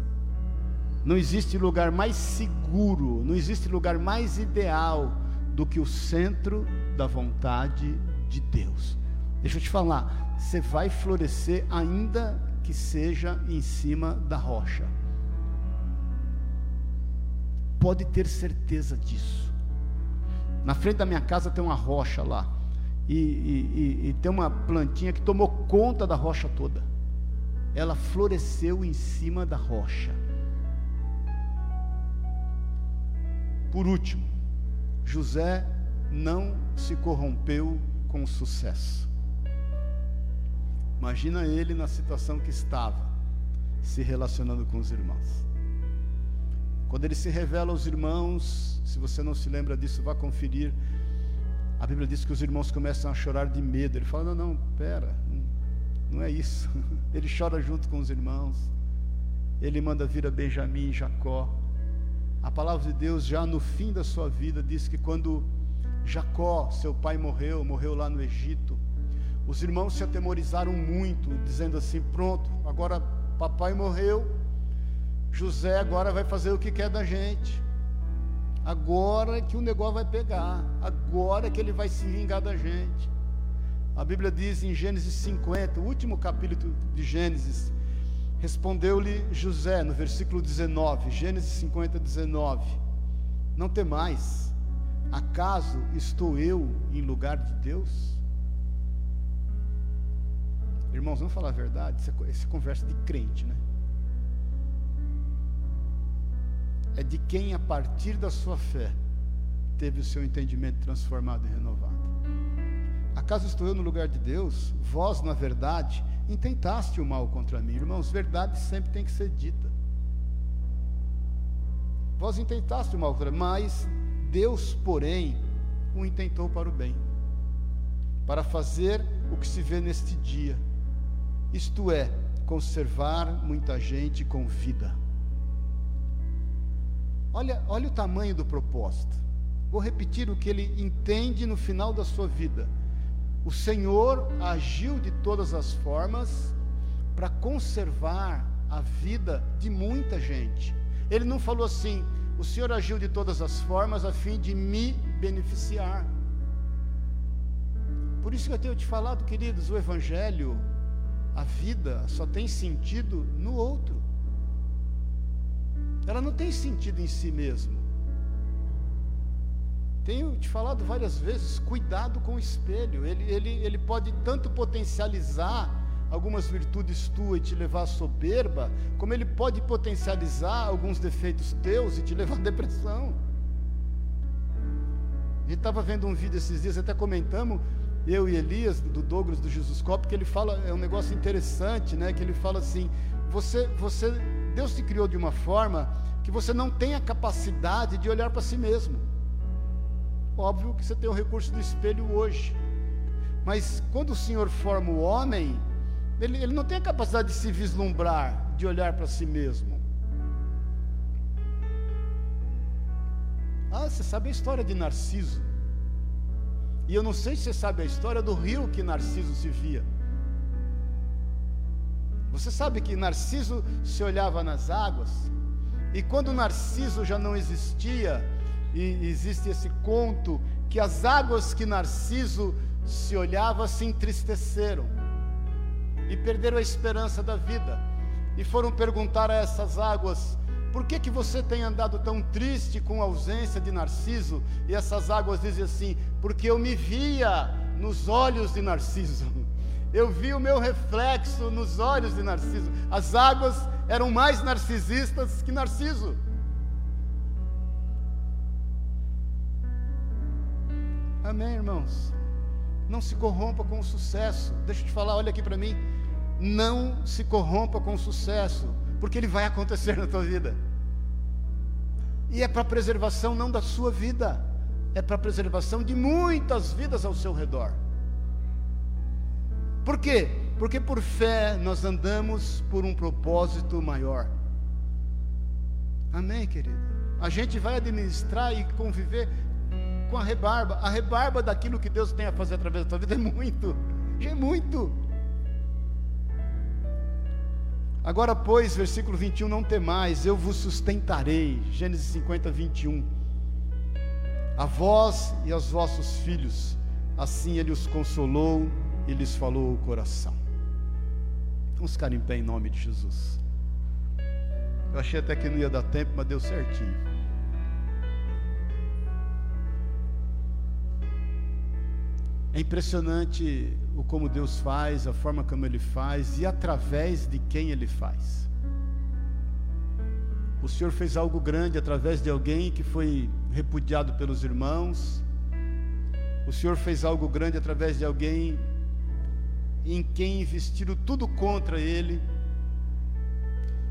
não existe lugar mais seguro, não existe lugar mais ideal do que o centro da vontade de Deus. Deixa eu te falar, você vai florescer ainda que seja em cima da rocha. Pode ter certeza disso. Na frente da minha casa tem uma rocha lá. E, e, e, e tem uma plantinha que tomou conta da rocha toda. Ela floresceu em cima da rocha. Por último, José não se corrompeu com sucesso. Imagina ele na situação que estava, se relacionando com os irmãos. Quando ele se revela aos irmãos, se você não se lembra disso, vá conferir. A Bíblia diz que os irmãos começam a chorar de medo. Ele fala: Não, não, pera, não é isso. <laughs> Ele chora junto com os irmãos. Ele manda vir a Benjamim e Jacó. A palavra de Deus, já no fim da sua vida, diz que quando Jacó, seu pai, morreu, morreu lá no Egito, os irmãos se atemorizaram muito, dizendo assim: pronto, agora papai morreu, José agora vai fazer o que quer da gente. Agora que o negócio vai pegar, agora que ele vai se vingar da gente. A Bíblia diz em Gênesis 50, o último capítulo de Gênesis, respondeu-lhe José, no versículo 19, Gênesis 50, 19: Não temais, acaso estou eu em lugar de Deus? Irmãos, vamos falar a verdade, é, é conversa de crente, né? É de quem, a partir da sua fé, teve o seu entendimento transformado e renovado. Acaso estou eu no lugar de Deus? Vós, na verdade, intentaste o mal contra mim. Irmãos, verdade sempre tem que ser dita. Vós intentaste o mal contra mim, mas Deus, porém, o intentou para o bem, para fazer o que se vê neste dia, isto é, conservar muita gente com vida. Olha, olha o tamanho do propósito. Vou repetir o que ele entende no final da sua vida. O Senhor agiu de todas as formas para conservar a vida de muita gente. Ele não falou assim: o Senhor agiu de todas as formas a fim de me beneficiar. Por isso que eu tenho te falado, queridos, o Evangelho, a vida, só tem sentido no outro. Ela não tem sentido em si mesmo. Tenho te falado várias vezes, cuidado com o espelho. Ele, ele, ele pode tanto potencializar algumas virtudes tuas e te levar à soberba, como ele pode potencializar alguns defeitos teus e te levar à depressão. A gente estava vendo um vídeo esses dias, até comentamos, eu e Elias, do Douglas do Jesus Cop, que ele fala, é um negócio interessante, né? Que ele fala assim: você, você, Deus te criou de uma forma que você não tem a capacidade de olhar para si mesmo. Óbvio que você tem o recurso do espelho hoje. Mas quando o Senhor forma o homem, ele, ele não tem a capacidade de se vislumbrar, de olhar para si mesmo. Ah, você sabe a história de Narciso. E eu não sei se você sabe a história do rio que Narciso se via. Você sabe que Narciso se olhava nas águas, e quando Narciso já não existia, e existe esse conto que as águas que Narciso se olhava se entristeceram e perderam a esperança da vida. E foram perguntar a essas águas por que que você tem andado tão triste com a ausência de Narciso? E essas águas dizem assim porque eu me via nos olhos de Narciso eu vi o meu reflexo nos olhos de Narciso as águas eram mais narcisistas que Narciso Amém, irmãos? Não se corrompa com o sucesso. Deixa eu te falar, olha aqui para mim. Não se corrompa com o sucesso, porque ele vai acontecer <laughs> na tua vida. E é para preservação não da sua vida, é para preservação de muitas vidas ao seu redor. Por quê? Porque por fé nós andamos por um propósito maior. Amém, querido? A gente vai administrar e conviver com a rebarba. A rebarba daquilo que Deus tem a fazer através da tua vida é muito, é muito. Agora, pois, versículo 21, não temais, eu vos sustentarei. Gênesis 50, 21. A vós e aos vossos filhos, assim ele os consolou e lhes falou o coração. Vamos ficar em pé em nome de Jesus. Eu achei até que não ia dar tempo, mas deu certinho. É impressionante o como Deus faz, a forma como Ele faz e através de quem Ele faz. O Senhor fez algo grande através de alguém que foi repudiado pelos irmãos. O Senhor fez algo grande através de alguém em quem investiram tudo contra ele.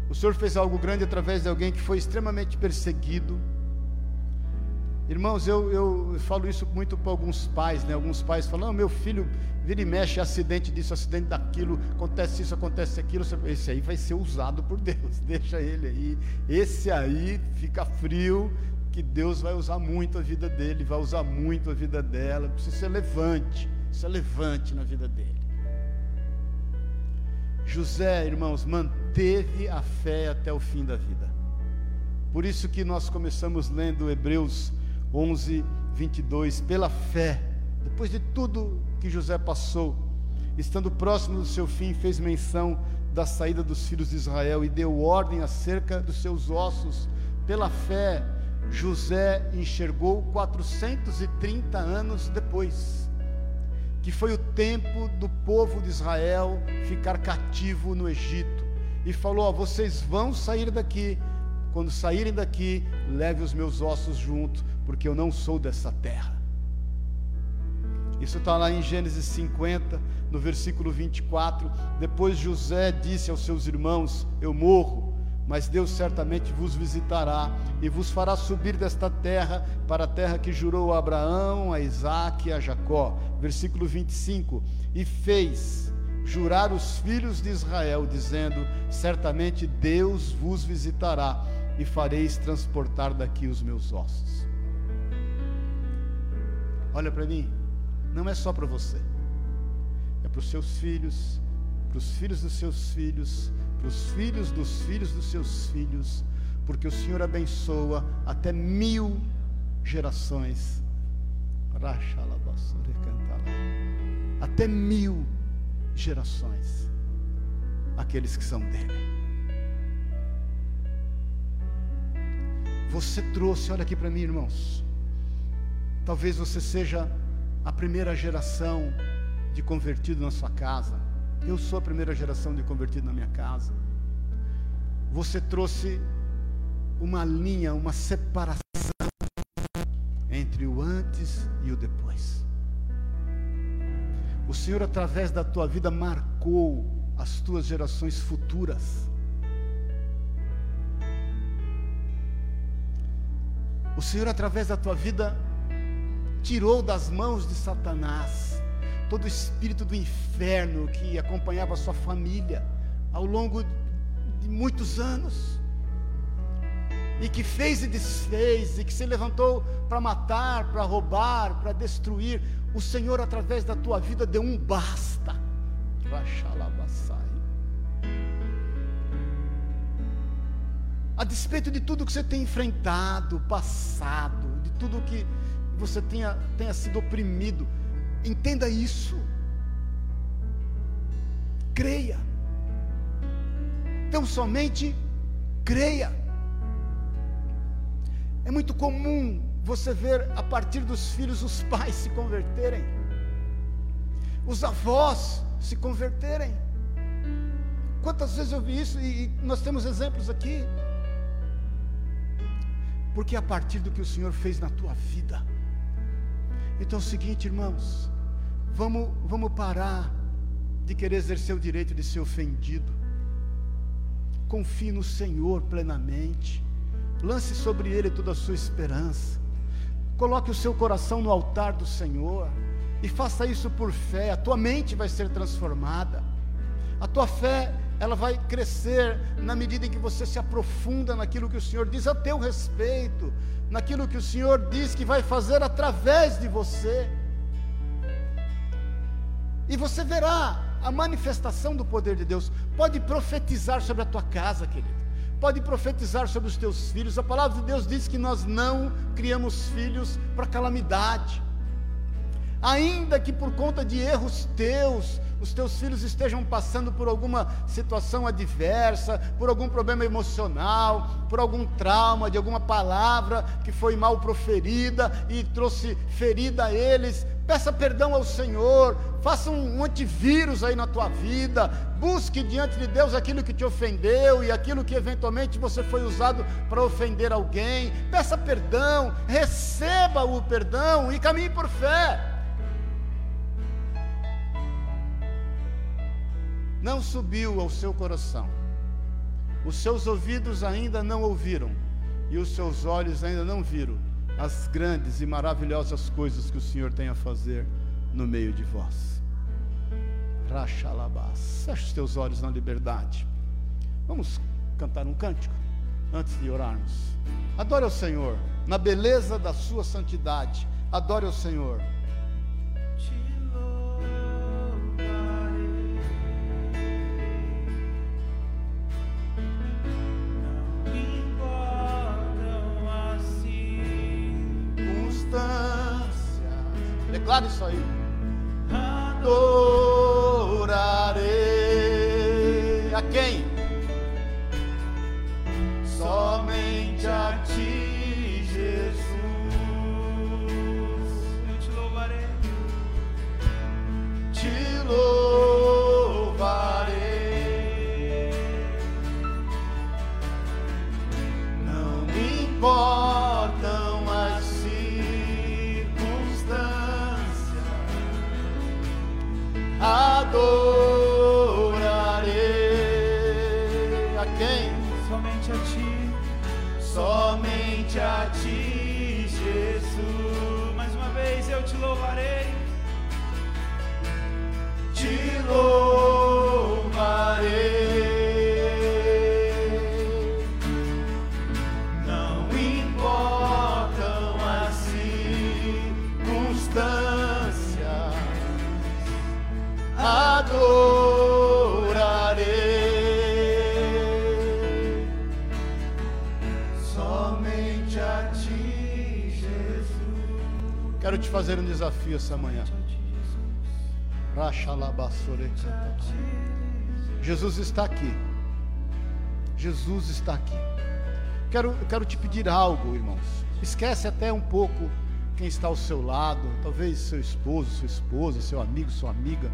O Senhor fez algo grande através de alguém que foi extremamente perseguido Irmãos, eu, eu falo isso muito para alguns pais, né? Alguns pais falam: oh, meu filho vira e mexe, acidente disso, acidente daquilo, acontece isso, acontece aquilo. Esse aí vai ser usado por Deus, <laughs> deixa ele aí. Esse aí fica frio, que Deus vai usar muito a vida dele, vai usar muito a vida dela. Precisa ser levante, ser levante na vida dele. José, irmãos, manteve a fé até o fim da vida. Por isso que nós começamos lendo Hebreus 11, 22. Pela fé, depois de tudo que José passou, estando próximo do seu fim, fez menção da saída dos filhos de Israel e deu ordem acerca dos seus ossos. Pela fé, José enxergou 430 anos depois, que foi o tempo do povo de Israel ficar cativo no Egito, e falou: ó, vocês vão sair daqui. Quando saírem daqui, leve os meus ossos junto, porque eu não sou dessa terra. Isso está lá em Gênesis 50, no versículo 24. Depois José disse aos seus irmãos: Eu morro, mas Deus certamente vos visitará e vos fará subir desta terra para a terra que jurou a Abraão, a Isaac e a Jacó. Versículo 25: E fez jurar os filhos de Israel, dizendo: Certamente Deus vos visitará e fareis transportar daqui os meus ossos. Olha para mim não é só para você, é para os seus filhos, para os filhos dos seus filhos, para os filhos dos filhos dos seus filhos, porque o Senhor abençoa até mil gerações. Até mil gerações, aqueles que são dele. Você trouxe, olha aqui para mim, irmãos. Talvez você seja a primeira geração de convertido na sua casa. Eu sou a primeira geração de convertido na minha casa. Você trouxe uma linha, uma separação entre o antes e o depois. O Senhor, através da tua vida, marcou as tuas gerações futuras. O Senhor, através da tua vida, tirou das mãos de Satanás todo o espírito do inferno que acompanhava a sua família ao longo de muitos anos. E que fez e desfez, e que se levantou para matar, para roubar, para destruir. O Senhor, através da tua vida, deu um basta. A despeito de tudo que você tem enfrentado, passado, de tudo que você tenha, tenha sido oprimido. Entenda isso. Creia. Então somente creia. É muito comum você ver a partir dos filhos os pais se converterem, os avós se converterem. Quantas vezes eu vi isso e nós temos exemplos aqui? Porque é a partir do que o Senhor fez na tua vida, então é o seguinte, irmãos, vamos, vamos parar de querer exercer o direito de ser ofendido. Confie no Senhor plenamente. Lance sobre Ele toda a sua esperança. Coloque o seu coração no altar do Senhor. E faça isso por fé. A tua mente vai ser transformada. A tua fé, ela vai crescer na medida em que você se aprofunda naquilo que o Senhor diz a teu respeito naquilo que o Senhor diz que vai fazer através de você. E você verá a manifestação do poder de Deus. Pode profetizar sobre a tua casa, querido. Pode profetizar sobre os teus filhos. A palavra de Deus diz que nós não criamos filhos para calamidade. Ainda que por conta de erros teus, os teus filhos estejam passando por alguma situação adversa, por algum problema emocional, por algum trauma, de alguma palavra que foi mal proferida e trouxe ferida a eles, peça perdão ao Senhor, faça um antivírus aí na tua vida, busque diante de Deus aquilo que te ofendeu e aquilo que eventualmente você foi usado para ofender alguém, peça perdão, receba o perdão e caminhe por fé. Não subiu ao seu coração, os seus ouvidos ainda não ouviram, e os seus olhos ainda não viram as grandes e maravilhosas coisas que o Senhor tem a fazer no meio de vós. Rachalabás, feche os teus olhos na liberdade. Vamos cantar um cântico antes de orarmos. Adore ao Senhor na beleza da sua santidade. Adore ao Senhor. Declara isso aí. Adorarei. A quem? Desafio essa manhã. Jesus está aqui. Jesus está aqui. Quero, quero te pedir algo, irmãos. Esquece até um pouco quem está ao seu lado, talvez seu esposo, sua esposa, seu amigo, sua amiga.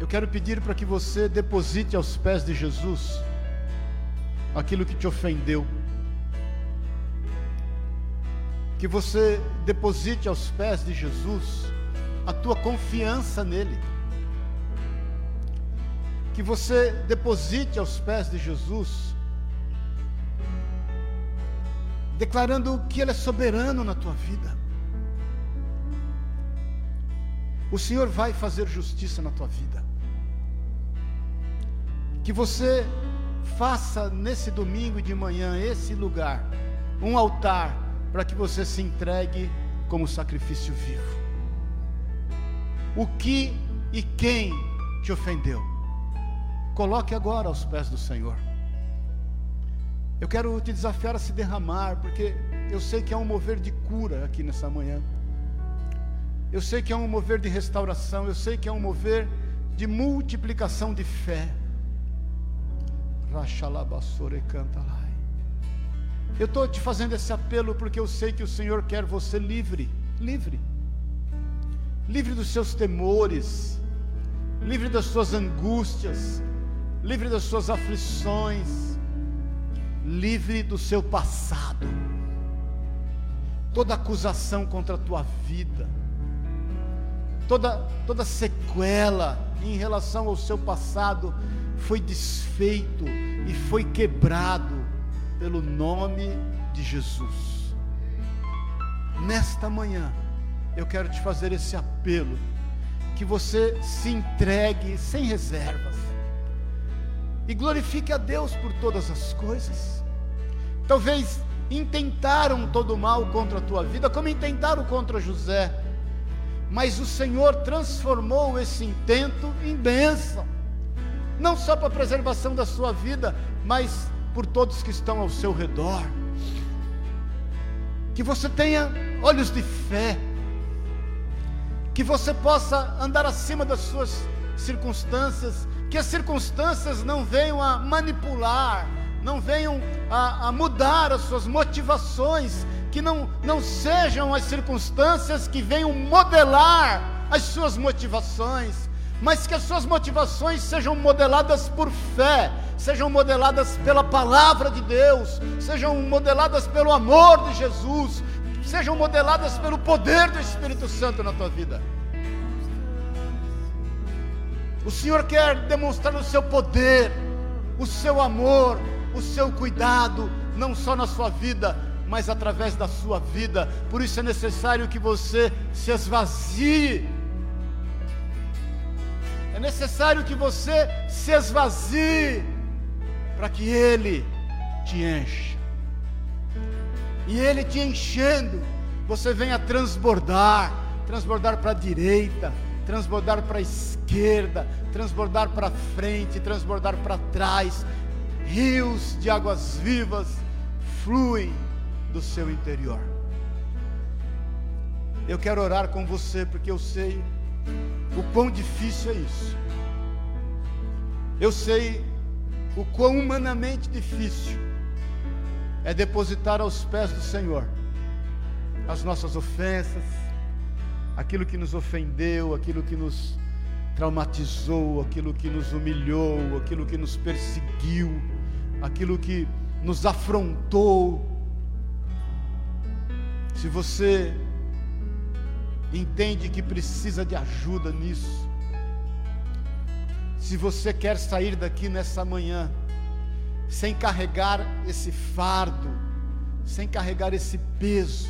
Eu quero pedir para que você deposite aos pés de Jesus aquilo que te ofendeu. Que você deposite aos pés de Jesus a tua confiança nele. Que você deposite aos pés de Jesus, declarando que Ele é soberano na tua vida. O Senhor vai fazer justiça na tua vida. Que você faça nesse domingo de manhã, esse lugar, um altar, para que você se entregue como sacrifício vivo o que e quem te ofendeu. Coloque agora aos pés do Senhor. Eu quero te desafiar a se derramar, porque eu sei que há um mover de cura aqui nessa manhã. Eu sei que há um mover de restauração, eu sei que há um mover de multiplicação de fé. Rachalabassore canta lá. Eu estou te fazendo esse apelo porque eu sei que o Senhor quer você livre, livre. Livre dos seus temores, livre das suas angústias, livre das suas aflições, livre do seu passado, toda acusação contra a tua vida, toda, toda sequela em relação ao seu passado foi desfeito e foi quebrado pelo nome de Jesus. Nesta manhã, eu quero te fazer esse apelo, que você se entregue sem reservas e glorifique a Deus por todas as coisas. Talvez intentaram todo o mal contra a tua vida, como intentaram contra José, mas o Senhor transformou esse intento em bênção, não só para a preservação da sua vida, mas por todos que estão ao seu redor. Que você tenha olhos de fé, que você possa andar acima das suas circunstâncias, que as circunstâncias não venham a manipular, não venham a, a, mudar as suas motivações, que não, não sejam as circunstâncias que venham modelar as suas motivações, mas que as suas motivações sejam modeladas por fé, sejam modeladas pela palavra de Deus, sejam modeladas pelo amor de Jesus, sejam modeladas pelo poder do Espírito Santo na tua vida. O Senhor quer demonstrar o seu poder, o seu amor, o seu cuidado, não só na sua vida, mas através da sua vida. Por isso é necessário que você se esvazie. É necessário que você se esvazie para que Ele te encha e Ele te enchendo, você venha transbordar transbordar para a direita, transbordar para a esquerda, transbordar para frente, transbordar para trás. Rios de águas vivas fluem do seu interior. Eu quero orar com você porque eu sei o quão difícil é isso. Eu sei o quão humanamente difícil é depositar aos pés do Senhor as nossas ofensas, aquilo que nos ofendeu, aquilo que nos traumatizou, aquilo que nos humilhou, aquilo que nos perseguiu, aquilo que nos afrontou. Se você entende que precisa de ajuda nisso, se você quer sair daqui nessa manhã, sem carregar esse fardo, sem carregar esse peso,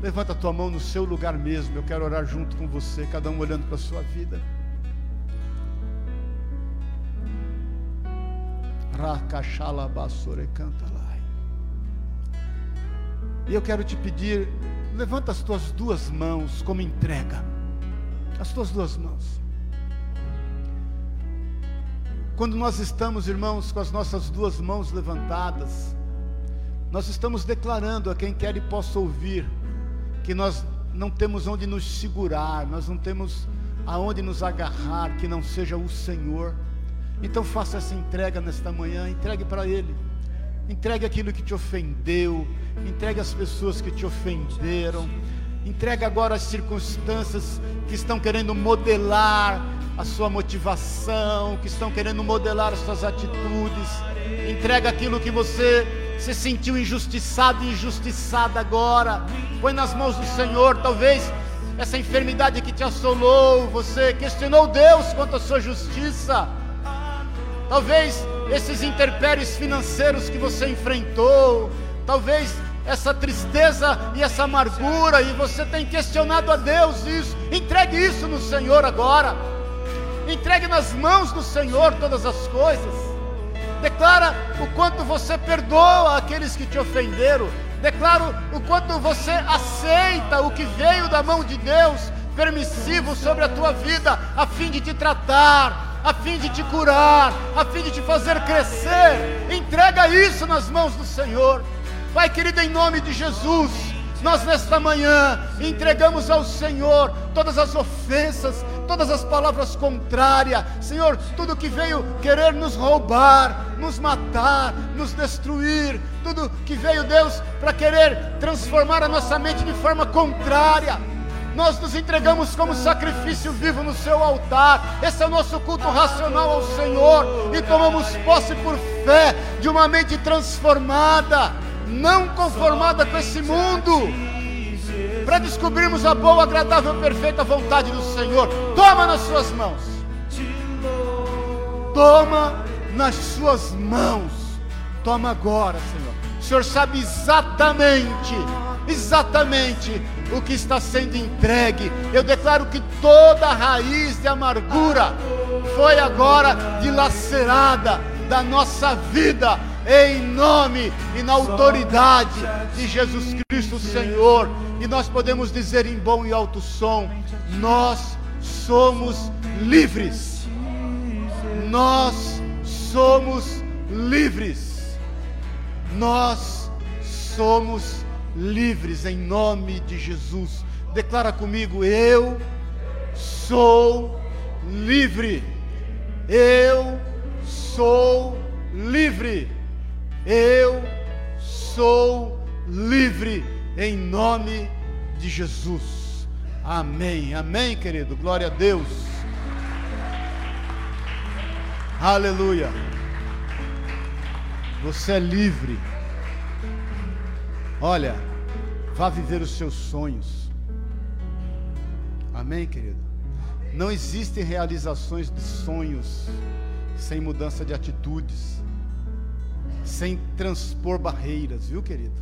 levanta a tua mão no seu lugar mesmo. Eu quero orar junto com você, cada um olhando para a sua vida. E eu quero te pedir, levanta as tuas duas mãos como entrega. As tuas duas mãos. Quando nós estamos, irmãos, com as nossas duas mãos levantadas, nós estamos declarando a quem quer e possa ouvir que nós não temos onde nos segurar, nós não temos aonde nos agarrar que não seja o Senhor. Então faça essa entrega nesta manhã, entregue para Ele. Entregue aquilo que te ofendeu, entregue as pessoas que te ofenderam, entregue agora as circunstâncias que estão querendo modelar a sua motivação, que estão querendo modelar as suas atitudes. Entrega aquilo que você se sentiu injustiçado e injustiçada agora. Põe nas mãos do Senhor, talvez essa enfermidade que te assolou, você questionou Deus quanto à sua justiça. Talvez esses interpéries financeiros que você enfrentou, talvez essa tristeza e essa amargura, e você tem questionado a Deus isso. Entregue isso no Senhor agora. Entregue nas mãos do Senhor todas as coisas. Declara o quanto você perdoa aqueles que te ofenderam. Declara o quanto você aceita o que veio da mão de Deus, permissivo sobre a tua vida, a fim de te tratar, a fim de te curar, a fim de te fazer crescer. Entrega isso nas mãos do Senhor. Pai querido, em nome de Jesus nós nesta manhã entregamos ao Senhor todas as ofensas, todas as palavras contrárias, Senhor, tudo que veio querer nos roubar, nos matar, nos destruir, tudo que veio, Deus, para querer transformar a nossa mente de forma contrária. Nós nos entregamos como sacrifício vivo no seu altar. Esse é o nosso culto racional ao Senhor e tomamos posse por fé de uma mente transformada não conformada com esse mundo, para descobrirmos a boa, agradável, perfeita vontade do Senhor. Toma nas suas mãos. Toma nas suas mãos. Toma agora, Senhor. O Senhor sabe exatamente, exatamente o que está sendo entregue. Eu declaro que toda raiz de amargura foi agora dilacerada da nossa vida em nome e na autoridade de Jesus Cristo, Senhor. E nós podemos dizer em bom e alto som: nós somos livres. Nós somos livres. Nós somos livres em nome de Jesus. Declara comigo: eu sou livre. Eu sou livre. Eu sou livre em nome de Jesus. Amém. Amém, querido. Glória a Deus. Aleluia. Você é livre. Olha, vá viver os seus sonhos. Amém, querido. Não existem realizações de sonhos sem mudança de atitudes sem transpor barreiras, viu, querido?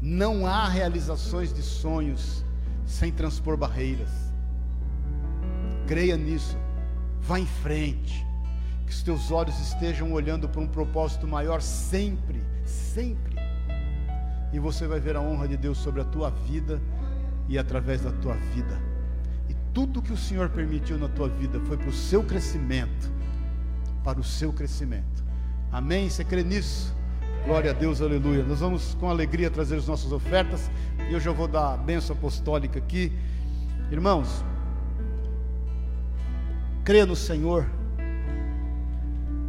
Não há realizações de sonhos sem transpor barreiras. Creia nisso. Vá em frente. Que os teus olhos estejam olhando para um propósito maior sempre, sempre. E você vai ver a honra de Deus sobre a tua vida e através da tua vida. E tudo que o Senhor permitiu na tua vida foi para o seu crescimento, para o seu crescimento. Amém? Você crê nisso? Glória a Deus, aleluia. Nós vamos com alegria trazer as nossas ofertas. e eu já vou dar a benção apostólica aqui. Irmãos, creia no Senhor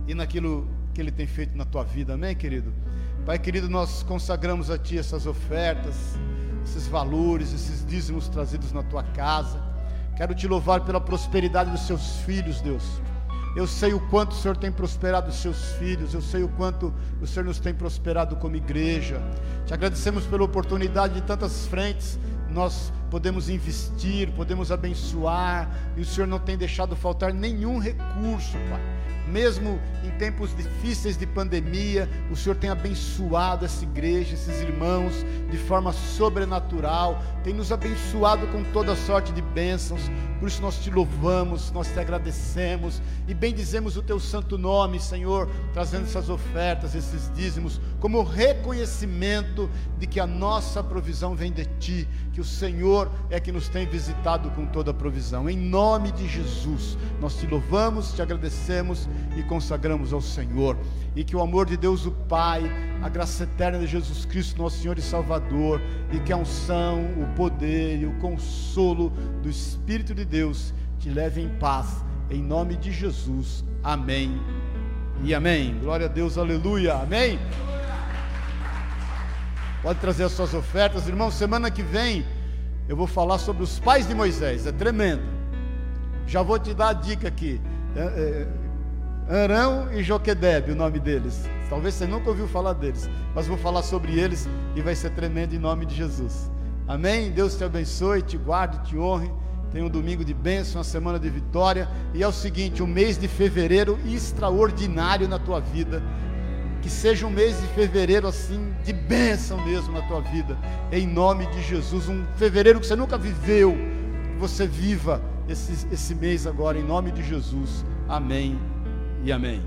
e naquilo que Ele tem feito na tua vida, amém, querido? Pai querido, nós consagramos a Ti essas ofertas, esses valores, esses dízimos trazidos na tua casa. Quero te louvar pela prosperidade dos seus filhos, Deus. Eu sei o quanto o Senhor tem prosperado os seus filhos, eu sei o quanto o Senhor nos tem prosperado como igreja. Te agradecemos pela oportunidade de tantas frentes nós podemos investir, podemos abençoar, e o Senhor não tem deixado faltar nenhum recurso, Pai. Mesmo em tempos difíceis de pandemia, o Senhor tem abençoado essa igreja, esses irmãos, de forma sobrenatural, tem nos abençoado com toda sorte de bênçãos, por isso nós te louvamos, nós te agradecemos e bendizemos o teu santo nome, Senhor, trazendo essas ofertas, esses dízimos, como reconhecimento de que a nossa provisão vem de ti, que o Senhor é que nos tem visitado com toda a provisão. Em nome de Jesus, nós te louvamos, te agradecemos e consagramos ao Senhor. E que o amor de Deus, o Pai, a graça eterna de Jesus Cristo, nosso Senhor e Salvador, e que a unção, o poder e o consolo do Espírito de Deus te leve em paz. Em nome de Jesus. Amém. E amém. Glória a Deus, aleluia. Amém. Pode trazer as suas ofertas, irmão. Semana que vem eu vou falar sobre os pais de Moisés. É tremendo. Já vou te dar a dica aqui. É, é, Arão e Joquedebe, o nome deles. Talvez você nunca ouviu falar deles, mas vou falar sobre eles e vai ser tremendo em nome de Jesus. Amém? Deus te abençoe, te guarde, te honre. Tenha um domingo de bênção, uma semana de vitória. E é o seguinte: um mês de fevereiro extraordinário na tua vida. Que seja um mês de fevereiro assim, de bênção mesmo na tua vida. Em nome de Jesus. Um fevereiro que você nunca viveu. Que você viva esse, esse mês agora, em nome de Jesus. Amém e amém.